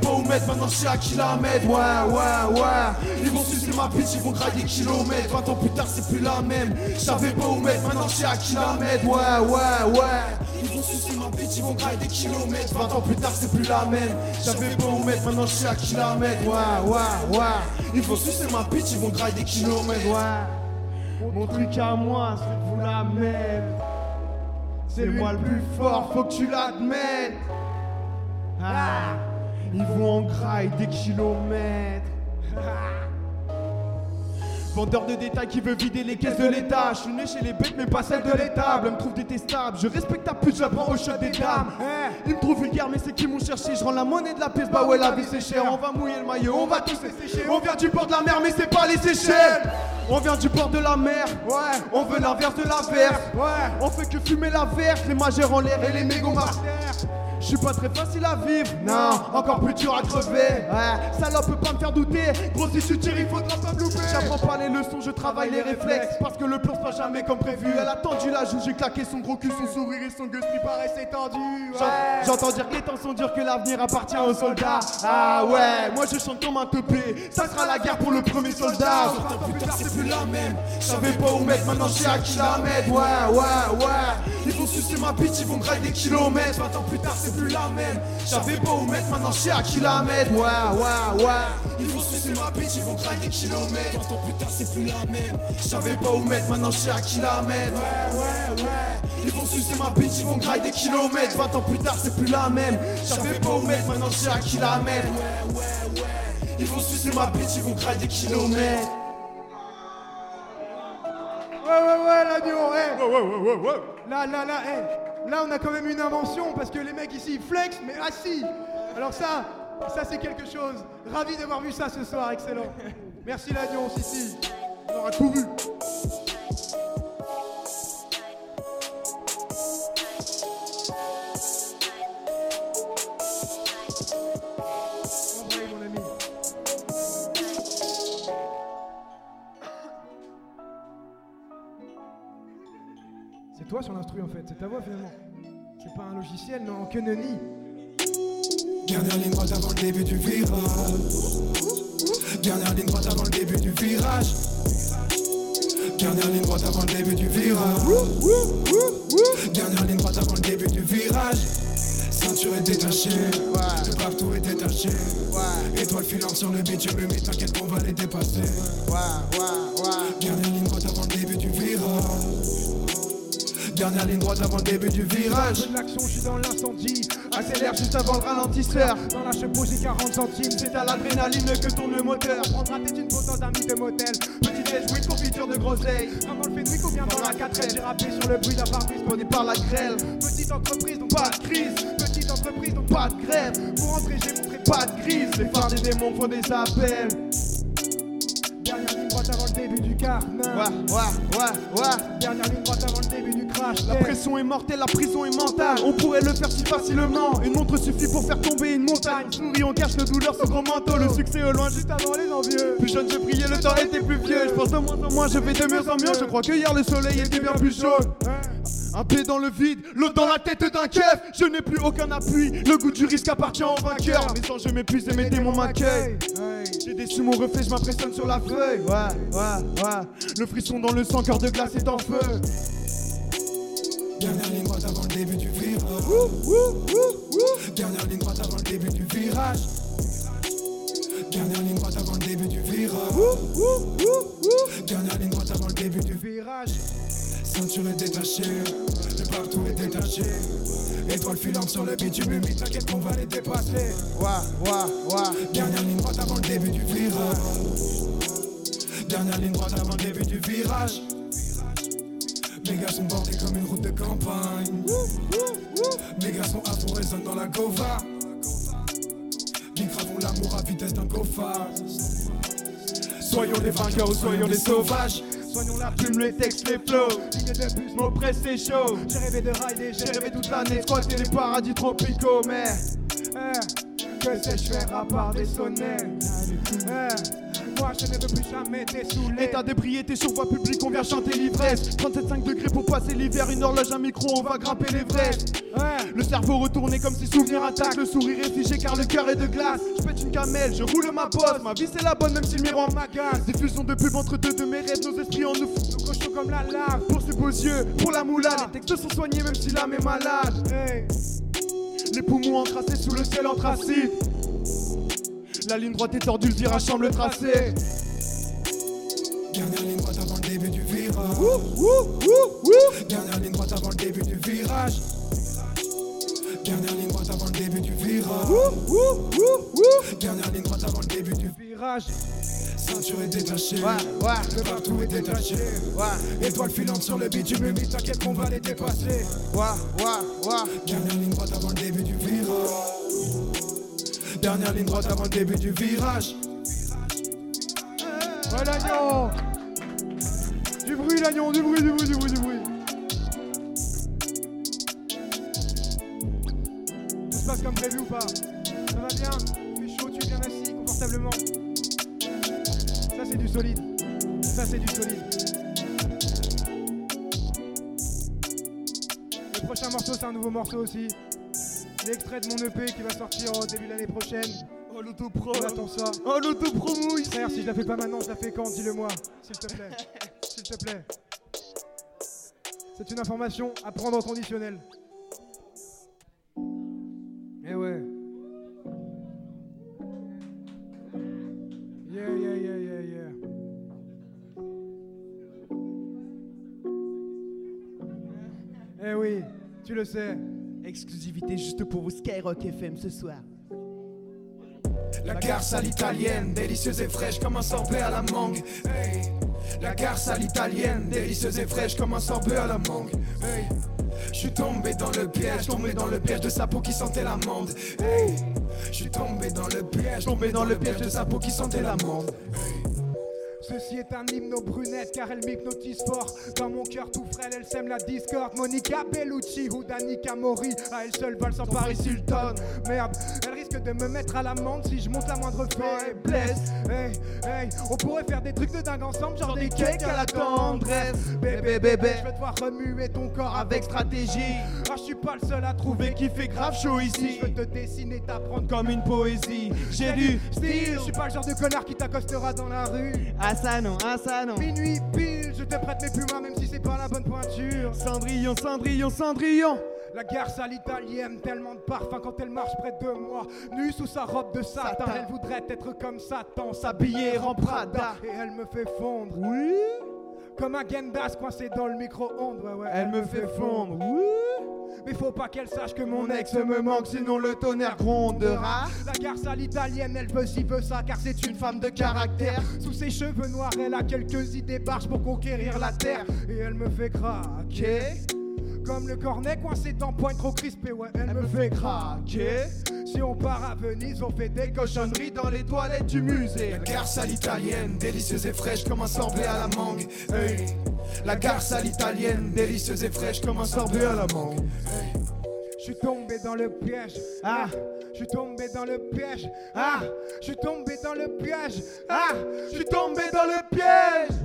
Pas où mettre, maintenant je sais à mettre Ouais, ouais, ouais. Ils vont sucer ma bite, ils vont grailler des kilomètres. 20 ans plus tard c'est plus la même. Pas où mettre, maintenant je sais à mettre Ouais, ouais, ouais. Ils vont sucer ma bitch, ils vont grailler des kilomètres. 20 ans plus tard c'est plus la même. J'avais où mettre, maintenant je suis à kilomètres. Ouais, ouais, ouais. Ils vont sucer ma bitch, ils vont grailler des kilomètres. Ouais. Mon truc à moi, c'est vous la mettre. C'est moi le plus fort, faut que tu l'admettes. Ah, ils vont en graille des kilomètres. Vendeur de détails qui veut vider les caisses de l'État. Je suis né chez les bêtes, mais pas celles de l'étable. Elle me trouve détestable. Je respecte ta pute, je la prends au shot des dames. Ils me trouvent vulgaire, mais c'est qui m'ont cherché. Je rends la monnaie de la pièce, bah ouais, la vie c'est cher. On va mouiller le maillot, on va tous les sécher. On vient du bord de la mer, mais c'est pas les Seychelles. On vient du bord de la mer. On veut l'inverse de la verse, ouais. On fait que fumer la verse, les majeurs en l'air et les mégots je suis pas très facile à vivre, non, encore plus dur à crever. Ouais, salope peut pas me faire douter. Gros, si tu tires, il faudra pas me louper. J'apprends pas les leçons, je travaille les réflexes. Parce que le plan se passe jamais comme prévu. Elle a tendu la joue, j'ai claqué son gros cul, son sourire et son gueule qui paraissent étendu. Ouais. J'entends dire que les temps sont durs, que l'avenir appartient aux soldats. Ah ouais, moi je chante comme un teupé. Ça sera la guerre pour le premier soldat. Pourtant plus tard c'est plus la même J'avais pas où mettre, maintenant je suis à kilomètres Ouais, ouais, ouais. Ils vont sucer ma bitch, ils vont grailler des kilomètres 20 ans plus tard c'est plus la même J'avais pas où mettre, maintenant je à kilomètres Ouais, ouais, ouais. Ils vont sucer ma bitch, ils vont des kilomètres. 20 ans plus tard c'est plus la même J'avais pas où mettre, maintenant je à kilomètres Ouais, ouais, ouais. Ils vont sucer ma bitch, ils vont grailler des kilomètres. 20 ans plus tard c'est plus la même. J'avais pas où mettre, maintenant je à kilomètres Ouais, ouais, ouais. Ils vont sucer ma bitch, ils vont grailler des kilomètres. Ouais, ouais, ouais, l'agneau, ouais. Ouais, ouais, ouais, ouais, Là, là, là, hey. Là, on a quand même une invention parce que les mecs ici, ils flex, mais assis. Alors ça, ça c'est quelque chose. Ravi d'avoir vu ça ce soir, excellent. Merci l'agneau, Sissi. On aura tout. L'instru en fait, c'est ta voix finalement. C'est pas un logiciel, non, que nenni. Dernière ligne droite avant le début du virage. Dernière ligne droite avant le début du virage. Dernière ligne droite avant le début du virage. Dernière ligne droite avant le début du virage. Ceinture est détachée, le partout est détaché. Étoile filante sur le bitume, mais t'inquiète qu'on va les dépasser. Dernière ligne droite avant le début du virage Dernière ligne droite avant le début du virage l'action, je suis dans l'incendie. Accélère juste avant le ralentisseur. Dans la chevaux, j'ai 40 centimes. C'est à l'adrénaline que tourne le moteur. Prendre un tête une pause dans un de motel. Petit déj, oui, confiture de groseille. Vraiment le fait ou bien dans la 4 J'ai rappé sur le bruit d'un pare-brise par la grêle. Petite entreprise, donc pas de crise. Petite entreprise, donc pas de grève. Pour rentrer, j'ai montré pas de crise. Les phares des démons font des appels. Dernière ligne droite avant le début du carnage. Ouais, ouais, ouais, ouais Dernière ligne droite avant le début La pression est mortelle, la prison est mentale. On pourrait le faire si facilement. Une montre suffit pour faire tomber une montagne. Souris, on cache le douleur sous gros manteau. Le succès au loin, juste avant les envieux. Plus jeune, je priais, le temps était plus vieux. Je pense de moins en moins, je vais de mieux en mieux. Je crois que hier le soleil était bien plus jaune. Un pied dans le vide, l'autre dans la tête d'un keuf. Je n'ai plus aucun appui. Le goût du risque appartient au vainqueur. Mes anges m'épuisent et mes démons m'accueillent. J'ai déçu mon reflet, je m'impressionne sur la feuille. Ouais, ouais, ouais. Le frisson dans le sang, cœur de glace est en feu. Dernière ligne droite avant le début du virage. Dernière ligne droite avant le début du virage. Dernière ligne droite avant le début du virage. Dernière ligne droite avant le début du virage. Ceinture est détachée, le partout est détaché. Étoile filante sur le bitume, mais t'inquiète qu'on va les dépasser. Ouais, ouais, ouais. Dernière ligne droite avant le début du virage. Dernière ligne droite avant le début du virage. Mes gars sont bordés comme une route de campagne. Mes gars sont afro résonnent dans la gova. Qui l'amour à vitesse d'un cofard. Soyons les vainqueurs ou soyons les sauvages. Soignons la plume, les textes, les flows. Ligne de bus, mots presse, c'est chaud. J'ai rêvé de rider, j'ai rêvé toute l'année, squatter les paradis tropicaux, mais. eh, que sais-je faire à part des sonnets Eh, moi, je ne veux plus jamais dessouler. État d'ébriété sur voie publique, on vient chanter l'ivresse. 37,5 degrés pour passer l'hiver, une horloge, un micro, on va grimper l'Everest. Ouais. Le cerveau retourné comme si souvenir attaque, le sourire est figé car le cœur est de glace. Je pète une camelle, je roule ma bosse, ma vie c'est la bonne même si le miroir m'agace. Diffusion de pub entre deux de mes rêves, nos esprits en nous foutent. Nous cochons comme la lave. Pour ses beaux yeux, pour la moulade, les textes sont soignés même si l'âme est malade. Hey. Les poumons encrassés sous le ciel anthracite. La ligne droite est tordue, le virage semble tracé. Dernière ligne droite avant le début du virage. Ouh, ouh, ouh, ouh. Dernière ligne droite avant le début du virage. Dernière ligne droite avant le début du virage. Ouh, ouh, ouh, ouh. Dernière ligne droite avant le début du Virage. Ceinture est détachée. Ouais, ouais, Le partout est détaché. ouais, Étoile filante sur le bitume, mais t'inquiète qu'on va les dépasser. ouais, ouais, ouais. Dernière ligne droite avant le début du virage. Dernière ligne droite avant le début du virage. Ouais, l'agneau. Du bruit, l'agneau, du bruit, du bruit, du bruit, du bruit. Tout se passe comme prévu ou pas? Ça va bien? Tu es chaud, tu es bien assis, confortablement. Ça, c'est du solide. Ça, c'est du solide. Le prochain morceau, c'est un nouveau morceau aussi. L'extrait de mon EP qui va sortir au début de l'année prochaine. Oh l'autopro. On attend ça. Oh l'autopromouille. Frère, si je la fais pas maintenant, je la fais quand Dis-le moi, s'il te plaît. S'il te plaît. C'est une information à prendre au conditionnel. Eh ouais. Yeah, yeah, yeah, yeah, yeah. Eh oui, tu le sais. Exclusivité juste pour vous Skyrock FM ce soir. La garce à l'italienne, délicieuse et fraîche comme un sorbet à la mangue. La garce à l'italienne, délicieuse et fraîche comme un sorbet à la mangue. Hey. Je suis tombé dans le piège, tombé dans le piège de sa peau qui sentait l'amande. Hey. Je suis tombé dans le piège, tombé dans le piège de sa peau qui sentait l'amande. Ceci est un hymne aux brunettes car elle m'hypnotise fort. Dans mon cœur tout frêle elle sème la discorde. Monica Bellucci ou Danica Mori À elle seule vole sans Paris Hilton Merde, risque de me mettre à l'amende si je monte la moindre faiblesse. Hey, hey, on pourrait faire des trucs de dingue ensemble Genre des cakes à la tendresse. Bébé, bébé, je vais devoir remuer ton corps avec stratégie. Ah, je suis pas le seul à trouver qui fait grave chaud ici. Je veux te dessiner, t'apprendre comme une poésie. J'ai lu style, je suis pas le genre de connard qui t'accostera dans la rue. Ah ça non, ah ça non. Minuit pile, je te prête mes pumas même si c'est pas la bonne pointure. Cendrillon, Cendrillon, Cendrillon. La garce à l'italienne, tellement de parfum quand elle marche près de moi. Nue sous sa robe de satin, elle voudrait être comme Satan, s'habiller en Prada. Et elle me fait fondre. Oui. Comme un Gendas coincé dans le micro-ondes. Ouais, ouais, Elle me fait fondre. Oui. Mais faut pas qu'elle sache que mon ex me manque, sinon le tonnerre grondera. La garce à l'italienne, elle veut ci, veut ça, car c'est une femme de caractère. Sous ses cheveux noirs, elle a quelques idées barges pour conquérir la terre. Et elle me fait craquer. Comme le cornet coincé dans pointe trop crispé, ouais, elle, me fait craquer. Si on part à Venise, on fait des cochonneries dans les toilettes du musée. La garce à l'italienne, délicieuse et fraîche comme un sorbet à la mangue. Hey. La garce à l'italienne, délicieuse et fraîche comme un sorbet à la mangue. Hey. Je suis tombé dans le piège. Ah, je suis tombé dans le piège. Ah, je suis tombé dans le piège. Ah, je suis tombé dans le piège.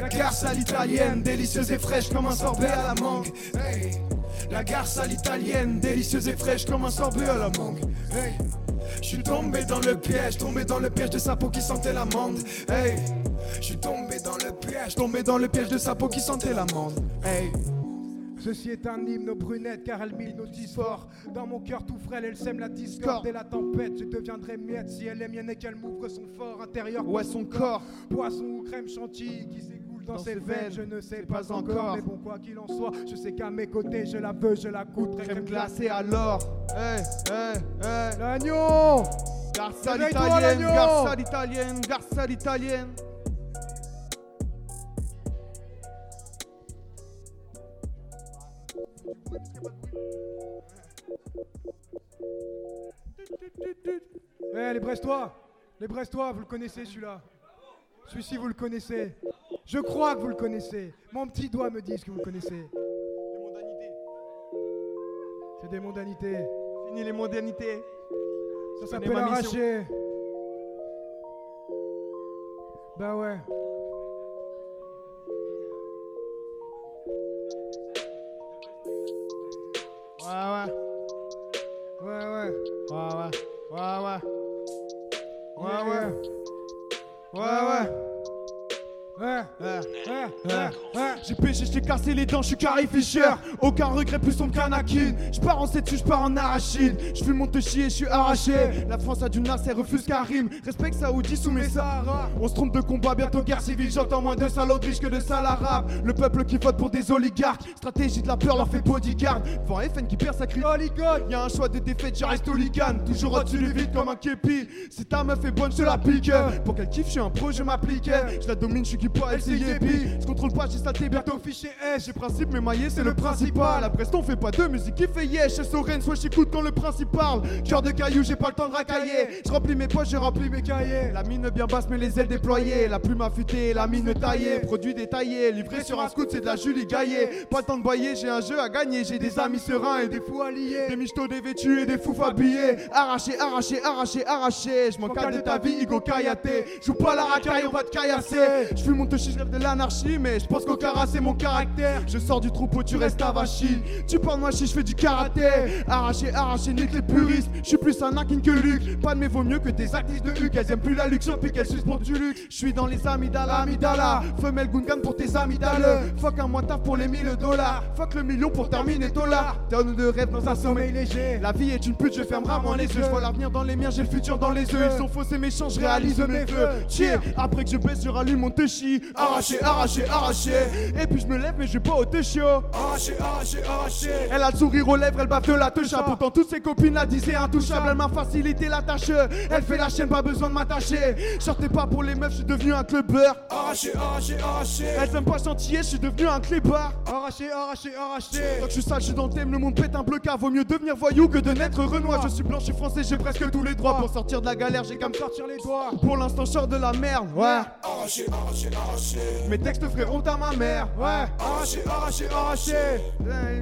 La garce à l'italienne, délicieuse et fraîche comme un sorbet à la mangue. Hey. La garce à l'italienne, délicieuse et fraîche comme un sorbet à la mangue. Hey. Je suis tombé dans le piège, tombé dans le piège de sa peau qui sentait l'amande. Hey. Je suis tombé dans le piège, tombé dans le piège de sa peau qui sentait l'amande. Hey. Ceci est un hymne aux brunettes car elle m'hypnotise fort. Dans mon cœur tout frêle, elle sème la discorde et la tempête. Je deviendrai miette si elle est mienne et qu'elle m'ouvre son fort intérieur. Ouais, son corps? Poisson ou crème chantilly qui s'écoule dans, Dans ses veines, je ne sais pas, pas encore. encore. Mais bon, quoi qu'il en soit, je sais qu'à mes côtés, je la veux, je la goûterai. Crème glacée alors. Hey, hey, hey. L'agneau Réveille-toi, l'italienne, à l'italienne, garce à l'italienne. Eh, les Brestois Les Brestois, vous le connaissez celui-là Celui-ci, vous le connaissez. Je crois que vous le connaissez. Mon petit doigt me dit que vous le connaissez. Les mondanités. C'est des mondanités. Fini les mondanités. Ça s'appelle arracher. Bah ouais. Ouais, ouais. Ouais, ouais. Ouais, ouais. Ouais, ouais. Ouais, ouais. Ouais, ouais. Ouais, J'ai péché, j'ai cassé les dents, je suis Carrie Fisher. Aucun regret plus sombre qu'un Akin. Je pars en 7 je pars en arachide. Je fume mon te chier, je suis arraché. La France a du nas, elle refuse Karim. Respecte Saoudi sous mes Sahara. On se trompe de combat, bientôt guerre civile. J'entends moins de salauds riches que de sales arabes. Le peuple qui vote pour des oligarques. Stratégie de la peur leur fait bodyguard. Devant FN qui perd sa crie Oligon. Y'a un choix de défaite, je reste hooligan. Toujours au-dessus du vide comme un képi. Si ta meuf est bonne, je la pique. Pour qu'elle kiffe, je suis un pro, je m'applique. Je la domine, je suis qui pas. Je contrôle pas, j'ai salté bientôt fichier S. J'ai principe, mais maillé, c'est le principal. Brest, on fait pas de musique qui fait yesh. Chez Soren, soit j'écoute quand le principe parle. Cœur de caillou, j'ai pas le temps de racailler. Je remplis mes poches, j'ai rempli mes cahiers. La mine bien basse, mais les ailes déployées. La plume affûtée, la mine taillée. Produit détaillé, livré sur un scout, c'est de la Julie Gaillet. Pas le temps de boyer, j'ai un jeu à gagner. J'ai des amis sereins et des fous alliés. Des michtos dévêtus et des fous habillés. Arraché, arraché, arraché, arraché. Je m'en de ta vie, Hugo Kayaté. Joue pas la racaille, on va te caillasser. Je fume mon touchy, je rêve de l'anarchie, mais je pense qu'au cara c'est mon caractère. Je sors du troupeau, tu restes à Vachi. Tu parles moi si je fais du karaté. Arraché, arraché, nique les puristes. Je suis plus un Akin que Luc. Pas de mes vaut mieux que des actrices de Huc. Elles aiment plus la luxe, puis qu'elles suspendent du luxe. Je suis dans les amygdala, amygdala. Femelle Gungan pour tes amygdales. Fuck un mois taf pour les 1000 dollars. Fuck le million pour terminer dollar. Donne de rêve dans un sommeil léger. La vie est une pute, je ferme rarement les yeux. Je vois l'avenir dans les miens, j'ai le futur dans les yeux. Ils sont faux, c'est méchant, je réalise mes vœux. Tiens, après que je baisse, je rallume mon Arraché, arraché, arraché. Et puis je me lève, mais je vais pas au touchy. Arraché, arraché, arraché. Elle a le sourire aux lèvres, elle baffe de la touche. Pourtant, toutes ses copines la disaient intouchable. Elle m'a facilité la tâche. Elle fait la chaîne, pas besoin de m'attacher. Sortez pas pour les meufs, je suis devenu un clubbeur. Arraché, arraché, arraché. Elles aiment pas chantier, je suis devenu un clébard. Arraché, arraché, arraché. Quand je suis sale, je suis dans le thème, le monde pète un bleu car vaut mieux devenir voyou que de naître renoir. Je suis blanc, je suis français, j'ai presque tous les droits. Pour sortir de la galère, j'ai qu'à me sortir les doigts. Pour l'instant, je sors de la merde, ouais. Arraché, arraché, arraché. Mes textes honte à ma mère, ouais. Arraché, arraché, arraché.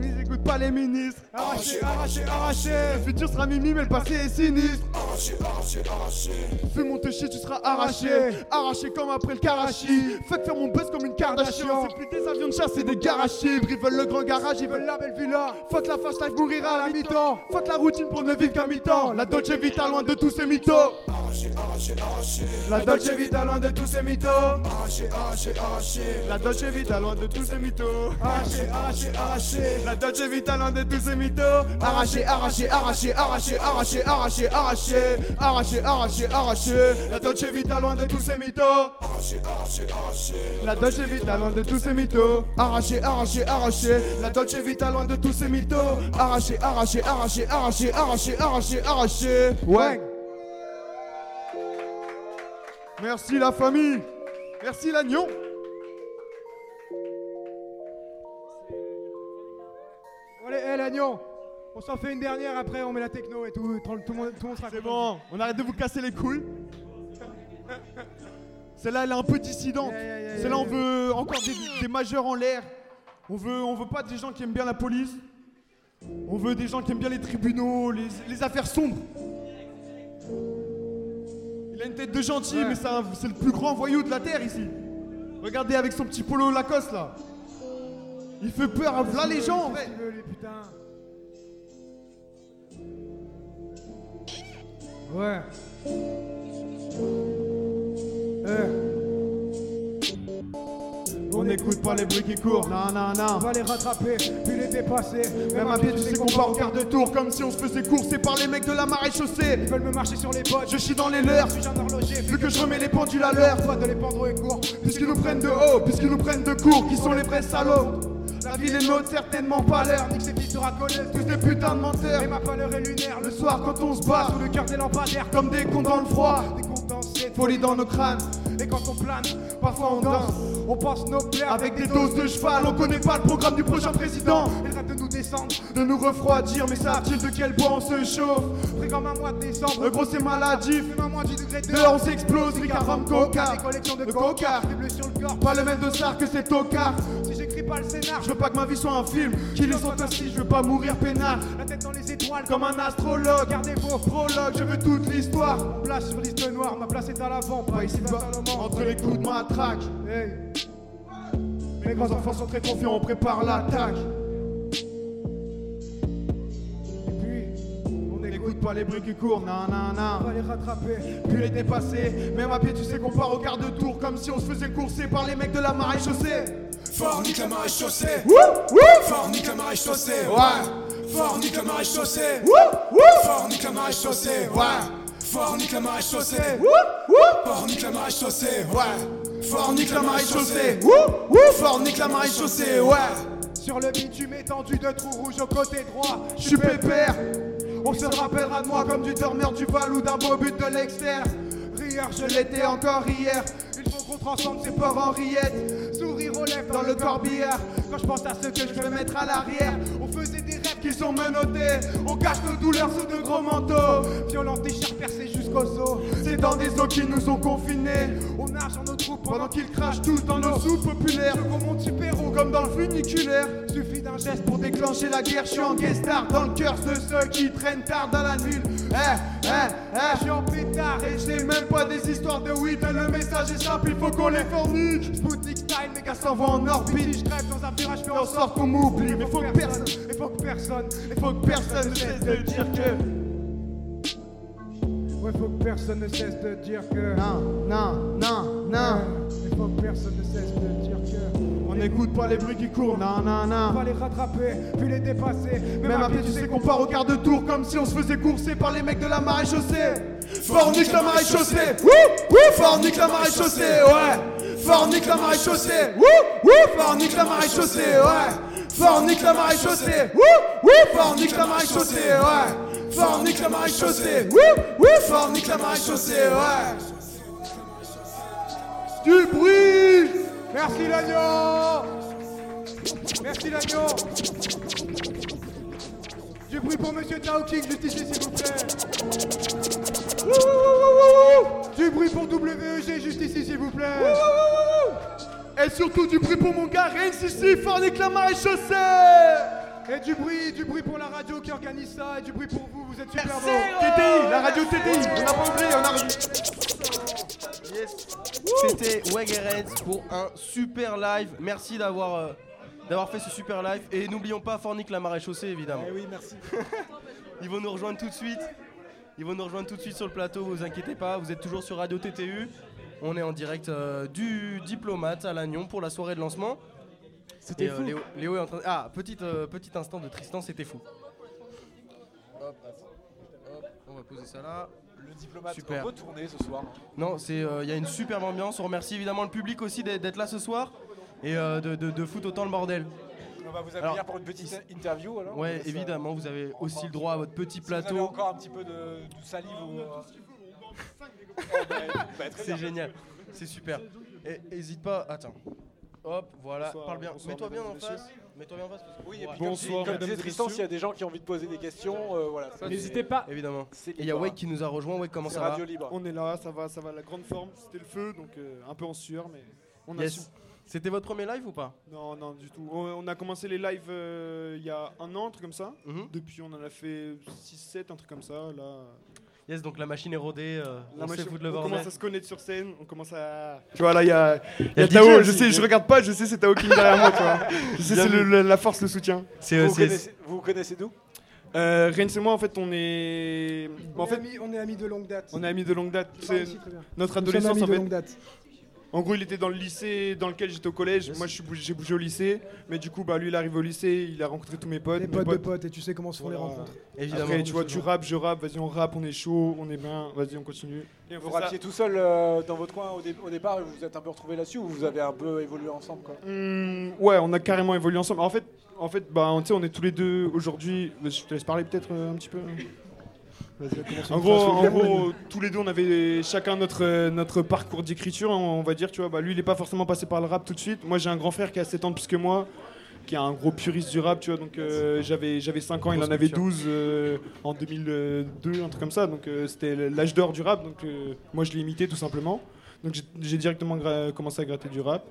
Ils écoutent pas les ministres. Arraché, arraché, arraché. Le futur sera mimi, mais le passé est sinistre. Arraché, arraché, arraché. Fais mon chier, tu seras arraché. Arraché comme après le Karachi. Faites faire mon buzz comme une Kardashian. C'est plus des avions de chasse, c'est des garachibles. Ils veulent le grand garage, ils veulent la belle villa. Fuck la fast life mourira à la mi-temps. Fuck la routine pour ne vivre qu'à mi-temps. La Dolce Vita loin de tous ces mythos. Arraché, arraché, arraché. La Dolce Vita loin de tous ces mythos. Arraché, arraché, arraché. La Dolce Vita loin de tous ces mythos. Arraché, arraché, arraché. La Dolce Vita loin de tous ces mythos. Arraché, arraché, arraché, arraché, arraché, arraché, arraché. Arraché, arraché, arraché. La Dolce Vita loin de tous ces mythos. Arraché, arraché, arraché. La Dolce Vita loin de tous ces mythos. Arraché, arraché, arraché. La Dolce Vita loin de tous ces mythos. Arraché, arraché, arraché, arraché, arraché, arraché, arraché. Ouais. Merci la famille. Merci l'agneau. Allez, l'agneau On s'en fait une dernière, après on met la techno et tout. Tout, le monde, tout le monde sera C'est bon, on arrête de vous casser les couilles. Celle-là, elle est un peu dissidente. Yeah, yeah, yeah, Celle-là, on veut encore des, des majeurs en l'air. On veut, on veut pas des gens qui aiment bien la police. On veut des gens qui aiment bien les tribunaux, les, les affaires sombres. Il a une tête de gentil, Ouais. mais c'est le plus grand voyou de la terre ici. Regardez avec son petit polo Lacoste là. Il fait peur à là les gens lui, putain Ouais. Eh. On n'écoute pas les bruits qui courent, non, non, On non. va les rattraper, puis les dépasser. Même à pied, tu sais qu'on part au quart de tour, comme si on se faisait courser par les mecs de la marée chaussée. Ils veulent me marcher sur les bottes. Je chie dans les leurs, suis un horloger. vu que je remets les pendules à l'heure. Toi de les pendre et court. Puisqu'ils nous prennent de haut, puisqu'ils nous prennent de court, qui sont les vrais salauds. La ville est nôtre, certainement pas l'heure. Nique ces fils sera collé. Tous des putains de menteurs. Et ma pâleur est lunaire. Le soir, quand on se bat, sous le cœur des lampadaires. comme des cons dans le froid, Des condensés. folie dans nos crânes. Et quand on plane, Parfois on danse, on pense nos plaies avec des doses de cheval. On connaît pas le programme du prochain président. Ils rêvent de nous descendre. De nous refroidir, mais savent-ils de quel bois on se chauffe Près comme un mois de décembre. Le gros c'est maladif. Du degré de Dehors on s'explose, Ricard, Coca. Des collections de De coca. Des bleus sur le corps. Pas le même dossard que ces tocards. Je veux pas que ma vie soit un film, qui les sont aussi, je veux pas mourir peinard. La tête dans les étoiles Comme un astrologue, Gardez vos prologue, je veux toute l'histoire. Place sur liste noire, ma place est à l'avant, pas ici Salomon. Entre les coups de matraque, Hey. mes grands enfants sont très confiants, on prépare l'attaque. Pas les bruits qui courent, nan nan on nan. va les rattraper. Puis les dépasser, même à pied, tu sais qu'on part au quart de tour, comme si on se faisait courser par les mecs de la marée chaussée. Fort nique la marée chaussée. Wouh, wouh, Fort nique la marée chaussée. ouais, Fort nique la marée chaussée. wouh, wouh, Fort nique la marée chaussée. ouais, Fort nique la marée chaussée. wouh, wouh. Fort nique la marée chaussée. Ouais, Fort nique la marée chaussée. Wouh, wouh, fort nique la marée chaussée, ouais. Sur le bitume étendu de trous rouges au côté droit. Je suis pépère. On se rappellera de moi comme du dormeur du Val ou d'un beau but de l'externe. Rieur, Je l'étais encore hier. Il faut qu'on transforme C'est pas Henriette sourire aux lèvres dans le corbillard. Quand je pense à ce que je veux mettre à l'arrière, on faisait des rêves Qui sont menottés. On cache nos douleurs sous de gros manteaux. violents, des chars percés jusqu'aux os. C'est dans des eaux qui nous ont confinés. On nage Pendant qu'ils crachent tout dans nos soupes populaires. Je qu'on monte super haut, Comme dans le funiculaire. suffit d'un geste Pour déclencher la guerre, je suis en guest star dans le cœur de ceux qui traînent tard dans la nuit. Eh, eh, eh, Je suis en pétard Et c'est même pas des histoires de weed, le message est simple, il faut qu'on les fournisse. Spoutnik style, mes gars Qu'à s'en va en orbite, je crève dans un virage, fais on en sort sorte qu'on m'oublie. Mais faut que personne, Il faut que personne, il faut que personne ne cesse de dire que. Ouais, faut que personne ne cesse de dire que. Non, non, non, non. Il faut que personne ne cesse de dire que. On n'écoute pas les bruits qui courent, non, non, On non. va les rattraper, puis les dépasser. Même à pied, tu sais qu'on part au quart de tour comme si on se faisait courser par les mecs de la marée chaussée. Fort nique la marée chaussée. Wouh, wouh, fort nique la marée chaussée, ouais. Fort nique la marée chaussée. Wouh, wouh, fort nique la marée chaussée, ouais. Fort nique la marée chaussée. Wouh, wouh, fort nique la marée chaussée, ouais. Fort nique la marée chaussée. Wouh, wouh, la marée chaussée, ouais. Du bruit. Merci l'agneau Merci l'agneau Du bruit pour Monsieur Tao King, justifié s'il vous plaît Wouh, wouh, wouh, wouh. Du bruit pour WEG, justifié s'il vous plaît Et surtout du bruit pour mon gars Reigns ici, fort nique la marée chaussée. Et du bruit, du bruit pour la radio qui organise ça, et du bruit pour vous, vous êtes super beaux TTI, la radio TTI, on n'a pas oublié, on a Yes. C'était Wagerens pour un super live. Merci d'avoir euh, d'avoir fait ce super live. Et n'oublions pas Fornic la marée chaussée évidemment. oui, merci. Ils vont nous rejoindre tout de suite. Ils vont nous rejoindre tout de suite sur le plateau, vous inquiétez pas, vous êtes toujours sur Radio TTU. On est en direct euh, du diplomate à Lannion pour la soirée de lancement. C'était euh, Léo, Léo est en train. Ah, petit, euh, petit instant de Tristan, c'était fou. Hop, hop, on va poser ça là. Le diplomate Super. retourné ce soir. Non, c'est il y a une superbe ambiance. On remercie évidemment le public aussi d'être là ce soir et euh, de, de, de foutre autant le bordel. On va vous Alors, accueillir pour une petite interview alors. Ouais, euh, évidemment, vous avez aussi le droit à votre petit Si vous avez plateau. encore un petit peu de, de salive ou. euh, oh, bah, bah, C'est génial, c'est super. Et hésite pas, attends. Hop, voilà, Bonsoir, parle bien. Mets-toi bien en face. Mets-toi bien en face. parce que- Oui, et puis Ouais. comme, Bonsoir, comme disait Tristan, s'il y a des gens qui ont envie de poser des questions, euh, voilà. ça, N'hésitez pas Évidemment. Et il y a. Wake qui nous a rejoint. Wake, comment ça va radio libre. On est là, ça va, ça va, la grande forme. C'était le feu, donc euh, un peu en sueur, mais on a su. C'était votre premier live ou pas? Non, non, du tout. On, on a commencé les lives euh, il y a un an, un truc comme ça. Mhm. Depuis, on en a fait 6-7, un truc comme ça. Là, Yes, donc la machine est rodée. euh, La on sait machine- foutre le on bordel. commence à se connaître sur scène, on commence à. Tu vois, là, il y a, y a Tao, je sais, bien. je regarde pas, je sais, c'est Tao King derrière moi, tu vois. Je sais, c'est la force, le soutien. C'est euh, Vous, c'est- connaissez, vous connaissez d'où? Euh, Rennes et moi, en fait, on est. on, En est fait, amis, on est amis de longue date. on est amis de longue date. C'est notre adolescence, en fait. En gros, il était dans le lycée dans lequel j'étais au collège. Moi, je suis bougé- j'ai bougé au lycée. Mais du coup, bah, lui, il arrive au lycée, il a rencontré tous mes potes. Mes potes de potes, et tu sais comment se font les rencontres. évidemment. Après, tu vois, tu rappes, je rappe, vas-y, on rappe, on est chaud, on est bien, vas-y, on continue. Et on Vous rappiez tout seul euh, dans votre coin au, dé- au départ et vous vous êtes un peu retrouvés là-dessus ou vous avez un peu évolué ensemble quoi? Hum, ouais, on a carrément évolué ensemble. En fait, en fait bah, on est tous les deux aujourd'hui. Je te laisse parler peut-être euh, un petit peu. En gros, en gros, tous les deux, on avait chacun notre, euh, notre parcours d'écriture, on va dire. Tu vois, bah, lui, il est pas forcément passé par le rap tout de suite. Moi, j'ai un grand frère qui a 7 ans de plus que moi, qui est un gros puriste du rap, tu vois. Donc, euh, j'avais, j'avais 5 ans, il en avait culture. 12 euh, en 2002, un truc comme ça. Donc, euh, c'était l'âge d'or du rap. Donc, euh, moi, je l'ai imité tout simplement. Donc, j'ai- directement commencé à gratter du rap.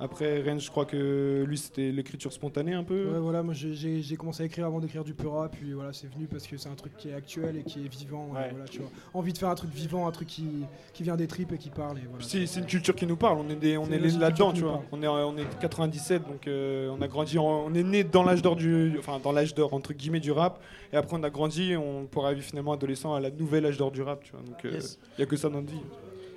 Après, Rennes, je crois que lui, c'était l'écriture spontanée un peu. Ouais, voilà, moi j'ai- commencé à écrire avant d'écrire du Peura, puis voilà, c'est venu parce que c'est un truc qui est actuel et qui est vivant. et Ouais. voilà, tu vois. Envie de faire un truc vivant, un truc qui, qui vient des tripes et qui parle. Et voilà. C'est une culture qui nous parle, on est, des- on C'est est là-dedans, tu vois. On est, on est 97, donc euh, on a grandi, en- on est né dans l'âge d'or du, enfin dans l'âge d'or entre guillemets du rap, et après on a grandi, on pourra vivre finalement adolescent à la nouvelle âge d'or du rap, tu vois. Donc il Yes. y a que ça dans notre vie.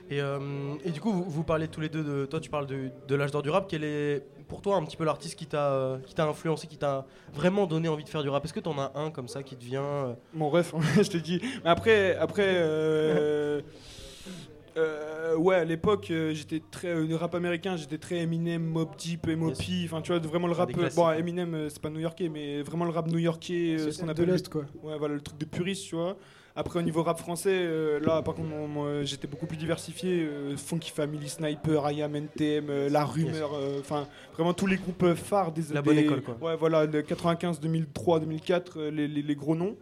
Et, euh, et du coup, vous, vous parlez tous les deux de. Toi, tu parles de, de l'âge d'or du rap. Quel est pour toi un petit peu l'artiste qui t'a euh, qui t'a influencé, qui t'a vraiment donné envie de faire du rap? Est-ce que t'en as un comme ça qui te vient euh, Mon ref, je te dis. Mais après, après. euh, euh, ouais, à l'époque, euh, j'étais très euh, le rap américain, j'étais très Eminem, Mob Deep, M.O.P. Enfin, tu vois, vraiment le rap. euh, bon, ouais. Eminem, euh, c'est pas new-yorkais, mais vraiment le rap new-yorkais, euh, C'est ce qu'on de appelle le- l'Est, quoi. Ouais, voilà, le truc de puriste, tu vois. Après, au niveau rap français, euh, là, par contre, moi, moi, j'étais beaucoup plus diversifié. euh, Funky Family, Sniper, IAM, NTM, euh, La Rumeur, euh, enfin, vraiment tous les groupes euh, phares des La bonne des- école, quoi. Ouais, voilà, de 95, 2003, 2004, euh, les, les- les gros noms.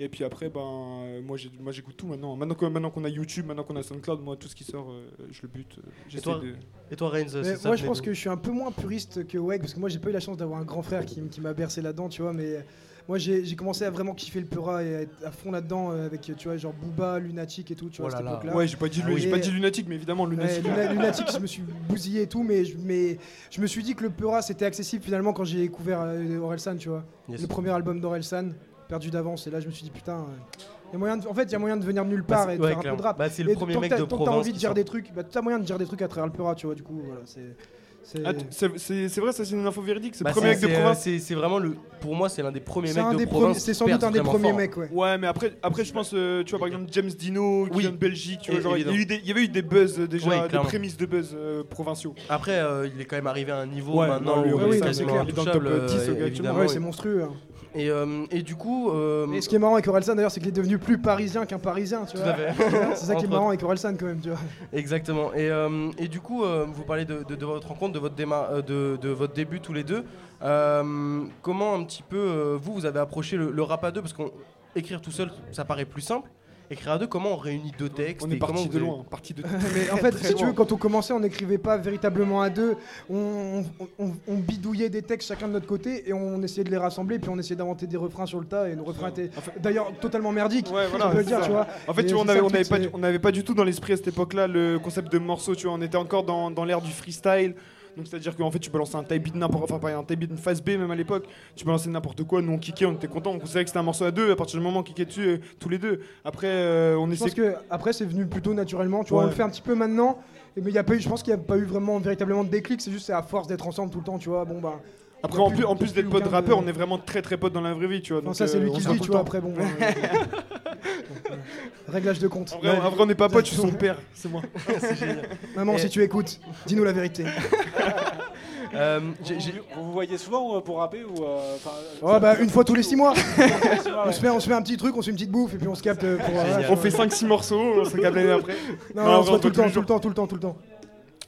Et puis après, ben, euh, moi, j'ai- moi, j'écoute tout maintenant. Maintenant que- maintenant qu'on a YouTube, maintenant qu'on a SoundCloud, moi, tout ce qui sort, euh, je le bute. euh, j'essaie toi de- Et toi, Reigns, ça moi, je pense que je suis un peu moins puriste que Weg, parce que moi, j'ai pas eu la chance d'avoir un grand frère qui, qui m'a bercé là-dedans, tu vois. Mais moi, j'ai commencé à vraiment kiffer le Peura et à être à fond là-dedans euh, avec, tu vois, genre Booba, Lunatic et tout, tu vois, Oh à cette là là. époque-là. Ouais, j'ai pas dit, Ah lu- oui. j'ai pas dit lunatique, mais évidemment, Ouais, lunatique. Luna- Lunatic, je me suis bousillé et tout, mais je, mais je me suis dit que le Peura c'était accessible finalement quand j'ai découvert euh, Orelsan, tu vois. Yes. Le premier album d'Orelsan, perdu d'avance, et là je me suis dit putain. euh, y a moyen de- en fait, il y a moyen de venir de nulle Bah, part c'est- et de ouais, faire un peu de rap. Bah, c'est le Et premier mec de tant que t'as envie de dire sort. des trucs, bah, t'as moyen de dire des trucs à travers le Peura, tu vois, du coup, voilà, c'est. C'est- Ah, c'est- vrai, ça c'est une info véridique. C'est Bah, le premier mec de euh, province. C'est c'est vraiment le. Pour moi, c'est l'un des premiers mecs de province. c'est sans doute un des premiers fort. mecs, ouais. Ouais, mais après, après je pense, euh, tu vois, par exemple, James Dino, qui Oui. vient de Belgique, tu vois, genre, il y, a évidemment. eu des- il y avait eu des buzz euh, déjà, Oui, des prémices de buzz euh, provinciaux. Après, euh, il est quand même arrivé à un niveau Ouais, maintenant non, lui, où oui, il est non, quasiment c'est clair. Il est dans le top, intouchable, euh, 10, euh, actuellement. évidemment. Ouais, c'est monstrueux. hein. Et, euh, et du coup, euh, Et ce qui est marrant avec Orelsan d'ailleurs, c'est qu'il est devenu plus parisien qu'un parisien, tu tout vois. à fait. C'est ça qui est marrant avec Orelsan quand même, tu vois. Exactement. Et, euh, et du coup, vous parlez de, de- de votre rencontre, de votre, déma- de, de votre début tous les deux. Comment un petit peu, vous, vous avez approché le, le rap à deux? Parce qu'écrire tout seul, ça paraît plus simple. Écrire à deux, comment on réunit deux textes On et est comment parti de loin, parti de Mais en fait, si tu veux, quand on commençait, on n'écrivait pas véritablement à deux. On, on- on- on bidouillait des textes chacun de notre côté et on essayait de les rassembler. Puis on essayait d'inventer des refrains sur le tas. Et nos refrains étaient d'ailleurs totalement merdiques. Ouais, voilà, on peut le dire, ça. tu vois. En fait, Et tu vois, on n'avait pas, du- on n'avait pas du tout dans l'esprit à cette époque-là le concept de morceau, tu vois. On était encore dans, dans l'ère du freestyle. Donc c'est-à-dire qu'en fait tu balançais un type beat n'importe enfin pas un type beat une phase B même à l'époque, tu balançais n'importe quoi, nous on kickait, on était content, on considérait que c'était un morceau à deux, à partir du moment où on kickait dessus euh, tous les deux. Après euh, on Je pense que après c'est venu plutôt naturellement. Tu vois, on le fait un petit peu maintenant. Mais il y a pas eu, je pense qu'il n'y a pas eu vraiment véritablement de déclic. C'est juste c'est à force d'être ensemble tout le temps, tu vois. Bon bah. Après en plus- plus, en plus d'être pote rappeur, de- on est vraiment très très potes dans la vraie vie, tu vois. Enfin, donc, ça c'est euh, lui qui se le dit, tu vois. Après bon. euh, Réglage de compte. En vrai, on n'est pas potes, je suis son père, c'est moi. Maman, Et- si tu écoutes, dis-nous la vérité. Euh, Vous, j'ai- vous vous voyez souvent euh, pour rapper ou euh, Oh bah une fois tous les six mois. ouais. On se, fait, on se fait un petit truc, on se fait une petite bouffe et puis on se capte pour. euh. On fait 5-6 morceaux, on se capte l'année après. Non, Non, on on se voit tout le temps, tout le temps, tout le temps, tout le temps.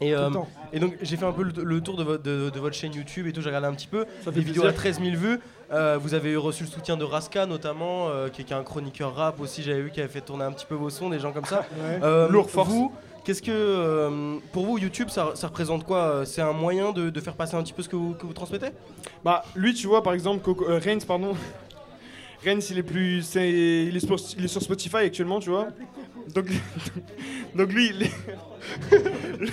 Et, euh, et donc j'ai fait un peu le, le tour de, votre- de, de votre chaîne YouTube et tout, j'ai regardé un petit peu. Ça Des fait vidéos à plaisir. 13 000 vues. Euh, vous avez reçu le soutien de Raska notamment, euh, qui, est- qui est un chroniqueur rap aussi, j'avais vu qui avait fait tourner un petit peu vos sons, des gens comme ça. Ouais. Euh, Lourd, force. Vous, qu'est-ce que euh, pour vous YouTube ça, ça représente quoi? C'est un moyen de, de faire passer un petit peu ce que vous, que vous transmettez? Bah, lui, tu vois, par exemple, Coco, euh, Reigns, pardon. Reigns, il est plus. il, est sur, il est sur Spotify actuellement, tu vois. Donc, donc lui, il est-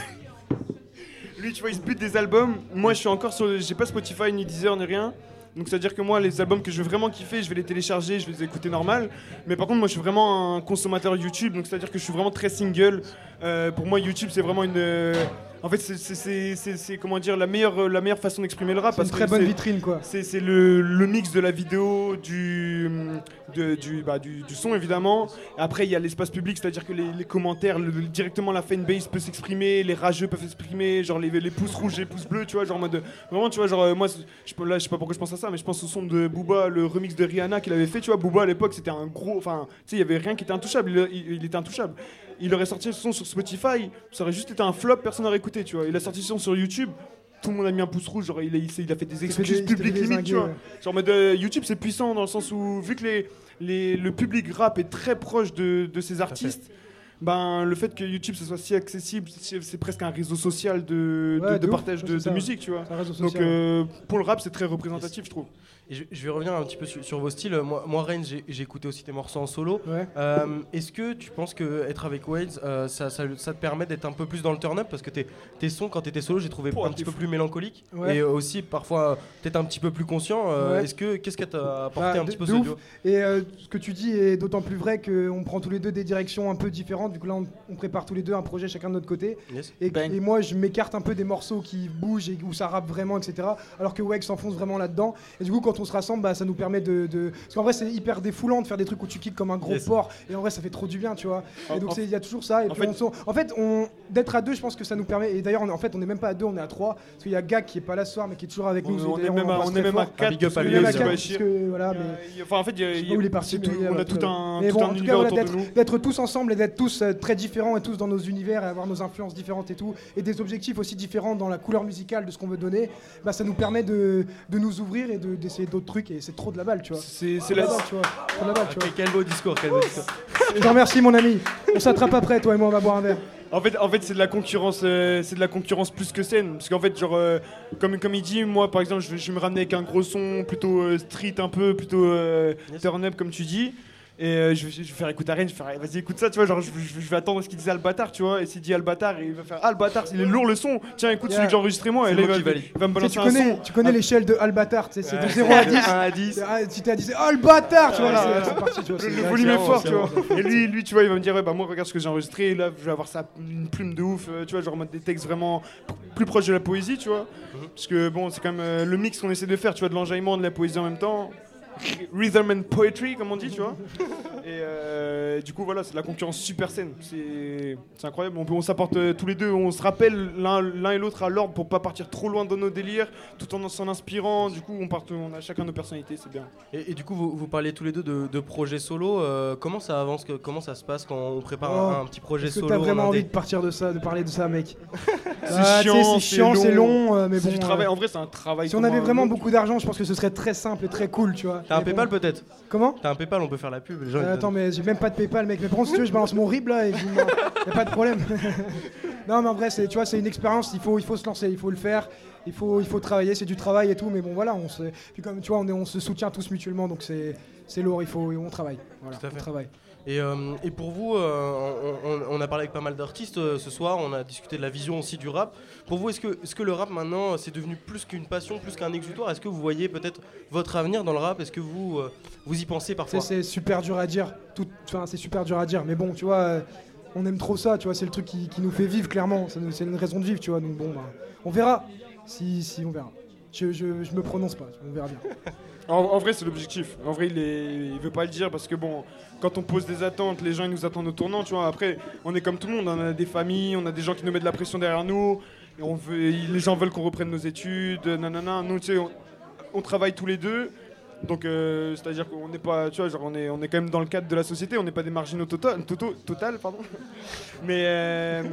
lui, tu vois, se bute des albums. Moi, je suis encore sur. J'ai pas Spotify, ni Deezer, ni rien. Donc, c'est-à-dire que moi, les albums que je veux vraiment kiffer, je vais les télécharger, je vais les écouter normal. Mais par contre, moi, je suis vraiment un consommateur YouTube. Donc, c'est-à-dire que je suis vraiment très single. Euh, pour moi, YouTube, c'est vraiment une. En fait, c'est- comment dire la meilleure, la meilleure façon d'exprimer le rap. C'est une très bonne vitrine quoi. c'est le, le mix de la vidéo, du, de- du, bah, du, du son évidemment. Après, il y a l'espace public, c'est-à-dire que les, les commentaires, le- directement la fanbase peut s'exprimer, les rageux peuvent s'exprimer, genre les, les pouces rouges, les pouces bleus, tu vois, genre en mode. Vraiment, tu vois, genre euh, moi, je, là, je sais pas pourquoi je pense à ça, mais je pense au son de Booba, le remix de Rihanna qu'il avait fait, tu vois. Booba à l'époque, c'était un gros. Enfin, tu sais, il y avait rien qui était intouchable, il, il- il était intouchable. Il aurait sorti ce son sur Spotify, ça aurait juste été un flop, personne n'aurait écouté, tu vois. Il a sorti ce son sur YouTube. Tout le monde a mis un pouce rouge, genre il a, il fait des excuses publiques limite, tu vois. Genre en mode euh, YouTube c'est puissant dans le sens où vu que les, les- le public rap est très proche de, de ces artistes, ben, le fait que YouTube ce soit si accessible, c'est presque un réseau social de, Ouais, de, de de ouf, partage de, de musique, tu vois. Donc euh, pour le rap, c'est très représentatif, je trouve. Et je, je vais revenir un petit peu sur, sur vos styles. Moi, moi Reigns, j'ai écouté aussi tes morceaux en solo. Ouais. Euh, Est-ce que tu penses que être avec Wales, euh, ça, ça- ça te permet d'être un peu plus dans le turn-up? Parce que tes, tes sons, quand tu étais solo, j'ai trouvé Pouah, un petit peu fou. plus mélancolique. Ouais. Et aussi, parfois, peut-être un petit peu plus conscient. Euh, Ouais. Est-ce que Qu'est-ce que t'a apporté Bah, un petit peu de ce ouf. duo? Et euh, ce que tu dis est d'autant plus vrai qu'on prend tous les deux des directions un peu différentes. Du coup, là, on, on prépare tous les deux un projet chacun de notre côté. Yes. Et, moi, je m'écarte un peu des morceaux qui bougent et où ça rappe vraiment, etc. Alors que Weg s'enfonce vraiment là-dedans. Et du coup, quand on se rassemble, bah, ça nous permet de. de- Parce qu'en vrai, c'est hyper défoulant de faire des trucs où tu kicks comme un gros Yes. porc. Et en vrai, ça fait trop du bien, tu vois. Et donc, il y a toujours ça. Et en puis fait- on en fait, on, d'être à deux, je pense que ça nous permet. Et d'ailleurs, en fait, on n'est même pas à deux, on est à trois. Parce qu'il y a Gag qui est pas là ce soir, mais qui est toujours avec On, nous. on est même à, on est même à. 4 big up à lui, quatre, Enfin, en fait, il est parti, on a tout un, Mais tout bon, un en tout cas, univers autour de d'être- nous. d'être tous ensemble et d'être tous euh, très différents et tous dans nos univers et avoir nos influences différentes et tout, et des objectifs aussi différents dans la couleur musicale de ce qu'on veut donner, bah, ça nous permet de, de nous ouvrir et de- d'essayer d'autres trucs, et c'est trop de la balle, tu vois. C'est la balle, tu vois. Trop de la balle, tu vois. Quel beau discours, quel beau discours. Je te remercie, mon ami. On s'attrape après, toi et moi, on va boire un verre. En fait, en fait c'est de la concurrence, euh, c'est de la concurrence plus que saine. Parce qu'en fait, genre, euh, comme, comme il dit, moi, par exemple, je vais, je me ramener avec un gros son plutôt euh, street un peu, plutôt euh, Yes. turn up comme tu dis. Et euh, je, vais, je vais faire écouter à Rennes, je vais faire, Eh, vas-y, écoute ça, tu vois, genre, je, je- je vais attendre ce qu'il disait Albatar, tu vois. Et s'il dit Albatar, il va faire Ah, Albatar, il est lourd le son. Tiens, écoute Yeah. celui que j'ai enregistré moi. Et là, il va, il va me Tu, sais, balancer tu un connais, son. tu connais l'échelle de Albatar, tu sais, c'est de Ouais. 0 à 10. 1 à 10. C'est- ah, Si t'es à 10, c'est Oh le bâtard, tu vois, c'est- parti, tu vois. Le, le volume est fort, tu vois. Et lui, lui, tu vois, il va me dire, ouais, bah moi, regarde ce que j'ai enregistré. Là, je vais avoir ça, une plume de ouf, euh, tu vois, genre en mode des textes vraiment plus proches de la poésie, tu vois. Parce que bon, c'est quand même euh, le mix qu'on essaie de faire, tu vois, de l'enjaillement, de la poésie en même temps. Rhythm and poetry, comme on dit, tu vois. Et euh, du coup, voilà, c'est de la concurrence super saine. C'est incroyable. On, peut- on s'apporte euh, tous les deux, on se rappelle l'un l'un et l'autre à l'ordre pour pas partir trop loin dans nos délires, tout en s'en inspirant. Du coup, on, part, on a chacun nos personnalités, c'est bien. Et, et du coup, vous, vous parliez tous les deux de, de projets solo. euh, comment ça avance que- Comment ça se passe quand on prépare Oh, un, un petit projet solo t'as vraiment en envie de partir de ça, de parler de ça, mec C'est Ah, chiant, c'est chiant, c'est long, euh, mais C'est bon. du euh, travail. En vrai, c'est un travail. Si on avait vraiment beaucoup d'argent, je pense que ce serait très simple et très cool, tu vois. T'as un bon. PayPal peut-être Comment T'as un PayPal, on peut faire la pub. Les gens, Euh, te Attends, mais j'ai même pas de PayPal, mec. Mais contre, si tu veux, je balance mon RIB là et euh, y a pas de problème. non, mais en vrai, c'est, tu vois, c'est une expérience. Il faut, il faut se lancer, il faut le faire. Il faut, il faut travailler, c'est du travail et tout. Mais bon, voilà, on se, puis comme tu vois, on, est, on se soutient tous mutuellement, donc c'est, c'est lourd. Il faut, on travaille. Voilà, Tout à on fait. travaille. Et, euh, et pour vous, euh, on, a parlé avec pas mal d'artistes euh, ce soir, on a discuté de la vision aussi du rap. Pour vous, est-ce que, le rap maintenant, c'est devenu plus qu'une passion, plus qu'un exutoire? Est-ce que vous voyez peut-être votre avenir dans le rap? Est-ce que vous, vous y pensez parfois? c'est super dur à dire. Enfin, c'est super dur à dire. Mais bon, tu vois, on aime trop ça. Tu vois, c'est le truc qui, qui nous fait vivre clairement. C'est une raison de vivre, tu vois. Donc bon, bah, on verra. Si, si, on verra. Je, je, je me prononce pas. On verra bien. En, vrai, c'est l'objectif. En vrai, il, est, veut pas le dire parce que bon, quand on pose des attentes, les gens ils nous attendent au tournant, tu vois. Après, on est comme tout le monde. On a des familles, on a des gens qui nous mettent de la pression derrière nous. Les gens veulent qu'on reprenne nos études, nanana. Nous, tu sais, on, on travaille tous les deux. Donc, euh, c'est-à-dire qu'on n'est pas, tu vois, genre on est, on est quand même dans le cadre de la société. On n'est pas des marginaux total, toto- total, pardon. Mais, euh,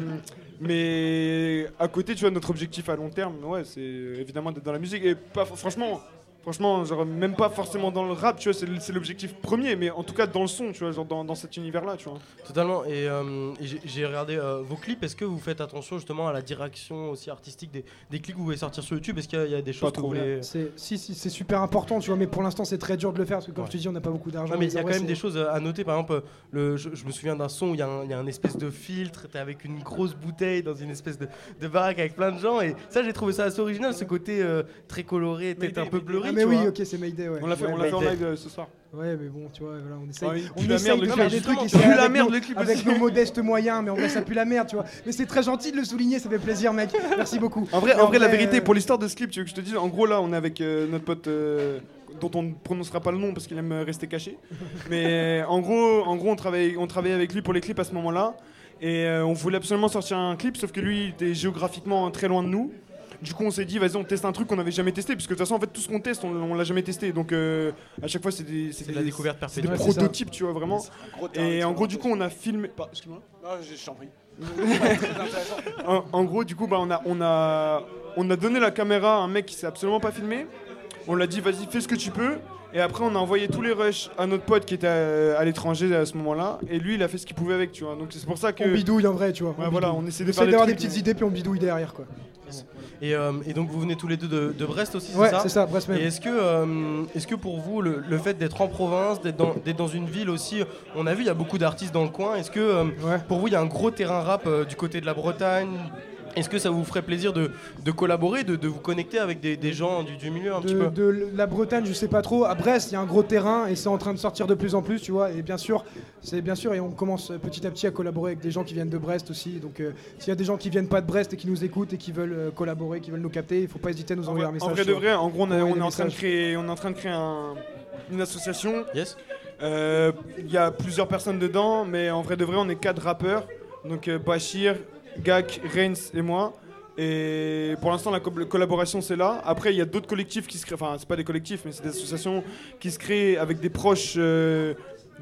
mais à côté, tu vois, notre objectif à long terme, ouais, c'est évidemment d'être dans la musique. Et pas, franchement, franchement, genre même pas forcément dans le rap, tu vois, c'est l'objectif premier, mais en tout cas dans le son, tu vois, genre dans, dans cet univers-là, tu vois. Totalement. Et, euh, et j'ai- regardé euh, vos clips. Est-ce que vous faites attention justement à la direction aussi artistique des, des clips que vous voulez sortir sur YouTube? Est-ce qu'il y, a- il y a des choses que trop. vous voulez si, si, c'est super important, tu vois. Mais pour l'instant, c'est très dur de le faire parce que, comme Ouais. je te dis, on n'a pas beaucoup d'argent. Mais il y a quand même des choses à noter. Par exemple, le, je, je me souviens d'un son où il y, a un- il y a un espèce de filtre. T'es avec une grosse bouteille dans une espèce de, de baraque avec plein de gens. Et ça, j'ai trouvé ça assez original, ce côté euh, très coloré, peut-être un peu blurry. Ah, mais tu oui, vois. ok, c'est Mayday, ouais. On l'a fait, on l'a fait en live euh, ce soir. Ouais, mais bon, tu vois, voilà, on essaye, Ah oui, on pue la essaye merde, de le faire clip, des trucs pue c'est la avec merde, nos- le clip avec aussi. nos modestes moyens, mais en vrai, ça pue la merde, tu vois. Mais c'est très gentil de le souligner, ça fait plaisir, mec. Merci beaucoup. En vrai, Mais en vrai, la vérité, euh, pour l'histoire de ce clip, tu veux que je te dise, en gros là, on est avec euh, notre pote euh, dont on ne prononcera pas le nom parce qu'il aime euh, rester caché. Mais en gros, en gros, on travaille, on travaillait avec lui pour les clips à ce moment-là, et euh, on voulait absolument sortir un clip, sauf que lui, il était géographiquement très loin de nous. Du coup, on s'est dit, vas-y, on teste un truc qu'on n'avait jamais testé, parce que de toute façon, en fait, tout ce qu'on teste, on, on l'a jamais testé. Donc, euh, à chaque fois, c'est des, C'est des- de la découverte c'est des perpétuelle. Ouais, c'est ça. prototypes, tu vois, vraiment. Et en gros, du coup, on a filmé. Excuse-moi. Non, je t'en prie. En, en gros, du coup, bah, on, a, on, a, on a donné la caméra à un mec qui s'est absolument pas filmé. On l'a dit, vas-y, fais ce que tu peux. Et après, on a envoyé tous les rushs à notre pote qui était à, à l'étranger à ce moment-là. Et lui, il a fait ce qu'il pouvait avec, tu vois. Donc c'est pour ça que. On bidouille en vrai, tu vois. Ouais, on voilà, bidouille. on essaie de faire d'avoir des trucs, petites mais- idées, puis on bidouille derrière, quoi. Et, euh, et donc vous venez tous les deux de, de Brest aussi, Ouais, c'est ça c'est ça, Brest même. Et est-ce que, euh, est-ce que pour vous, le, le fait d'être en province, d'être dans, d'être dans une ville aussi, on a vu, il y a beaucoup d'artistes dans le coin, est-ce que euh, Ouais. pour vous, il y a un gros terrain rap du côté de la Bretagne Est-ce que ça vous ferait plaisir de, de collaborer, de, de vous connecter avec des, des gens du, du milieu un petit De, peu de la Bretagne, je sais pas trop. À Brest, il y a un gros terrain et c'est en train de sortir de plus en plus, tu vois. Et bien sûr, c'est bien sûr, et on commence petit à petit à collaborer avec des gens qui viennent de Brest aussi. Donc, euh, s'il y a des gens qui viennent pas de Brest et qui nous écoutent et qui veulent euh, collaborer, qui veulent nous capter, il faut pas hésiter à nous En envoyer un message. en vrai de vrai, en gros, on, a- Envoyer on est en train de créer, on est en train de créer un- une association. Yes Euh, Il y a plusieurs personnes dedans, mais en vrai de vrai, on est quatre rappeurs. Donc euh, Bachir, Gak, Reigns et moi. Et pour l'instant, la co- collaboration c'est là. Après, il y a d'autres collectifs qui se créent. Enfin, c'est pas des collectifs, mais c'est des associations qui se créent avec des proches. euh,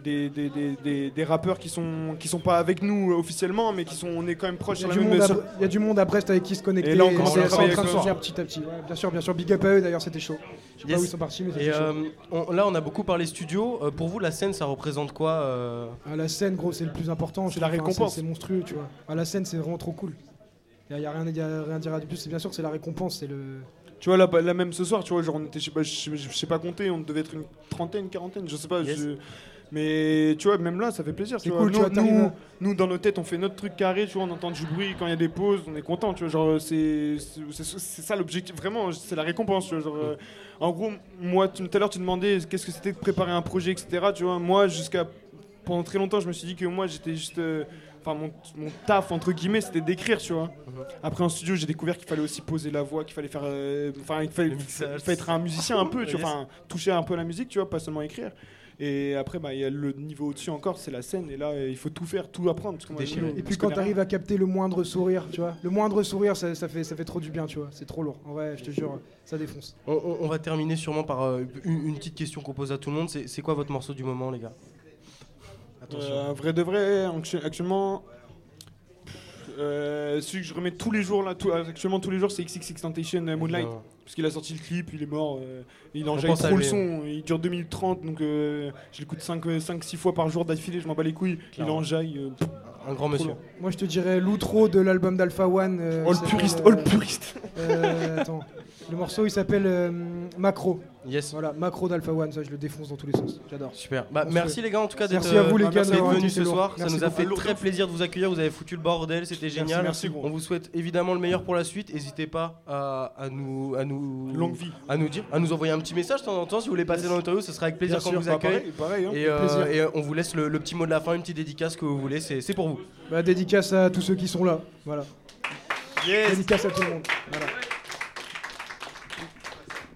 des, des, des, des- des rappeurs qui sont qui sont pas avec nous euh, officiellement mais qui sont on est quand même proches Il y, sur a du monde à, il y a du monde à Brest avec qui se connecter. Et là, on commence à c'est en travailler train de petit à petit. Ouais, bien sûr, bien sûr. Big up à eux, d'ailleurs, c'était chaud. Je sais Yes. pas où ils sont partis, mais c'était chaud. euh, on- là, on a beaucoup parlé studio. Euh, pour vous, la scène, ça représente quoi euh À la scène, gros, c'est le plus important. C'est la. Enfin, récompense. C'est monstrueux, tu vois. À la scène, c'est vraiment trop cool. Il y, a rien y a rien à dire de plus. C'est bien sûr, c'est la récompense. C'est le. tu vois là, là même ce soir tu vois genre on était je sais pas je sais- je sais pas compter on devait être une trentaine quarantaine je sais pas Yes. je- mais tu vois même là ça fait plaisir tu C'est cool, tu nous, vois, t'arrives nous, dans nos têtes on fait notre truc carré tu vois on entend du bruit quand il y a des pauses on est content tu vois genre c'est ça l'objectif vraiment c'est la récompense tu vois genre euh, en gros moi tu- tout à l'heure tu demandais qu'est-ce que c'était de préparer un projet etc tu vois moi jusqu'à pendant très longtemps je me suis dit que moi j'étais juste euh, Enfin, mon, mon taf, entre guillemets, c'était d'écrire, tu vois. Après, en studio, j'ai découvert qu'il fallait aussi poser la voix, qu'il fallait faire. euh, Enfin, il fallait, être un musicien un peu, tu vois. Toucher un peu la musique, tu vois, pas seulement écrire. Et après, bah, il y a le niveau au-dessus encore, c'est la scène. Et là, il faut tout faire, tout apprendre. Parce que moi, Et puis quand t'arrives à capter le moindre sourire, tu vois, le moindre sourire, ça, ça fait, ça fait trop du bien, tu vois. C'est trop lourd. En vrai, je te jure, ça défonce. on, on- on va terminer sûrement par euh, une, une petite question qu'on pose à tout le monde. C'est quoi votre morceau du moment, les gars? Attention. Euh, vrai de vrai, actu- actuellement, euh, celui que je remets tous les jours là, tout- actuellement tous les jours, c'est XXX Temptation euh, Moonlight. Parce qu'il a sorti le clip, il est mort, euh, il enjaille trop le son, il dure 2 minutes 30, donc euh, je l'écoute 5-6 fois par jour d'affilée, je m'en bats les couilles, Clairement. il enjaille. euh, pff, Un grand monsieur. long. Moi, je te dirais l'outro de l'album d'Alpha One. euh, all puriste, euh, all puriste. euh, attends. Le morceau, il s'appelle euh, Macro. Yes. Voilà, Macro d'Alpha One, ça, je le défonce dans tous les sens. J'adore. Super. Bah, Merci. merci les gars en tout cas d'être Merci à vous, les euh, venus ce soir. Ça Merci nous a fait très plaisir de vous accueillir. Vous avez foutu le bordel, c'était génial. merci, gros. On vous souhaite évidemment le meilleur pour la suite. N'hésitez pas à, à nous, à nous, Longue vie. à nous dire, à nous envoyer un petit message de temps en temps si vous voulez passer dans l'interview. Ce sera avec plaisir Bien qu'on sûr, vous bah, accueille. pareil, pareil, hein. Et, euh, et, on vous laisse le, le petit mot de la fin, une petite dédicace que vous voulez. C'est pour vous. Bah, dédicace à tous ceux qui sont là. Voilà. Dédicace à tout le monde. Voilà.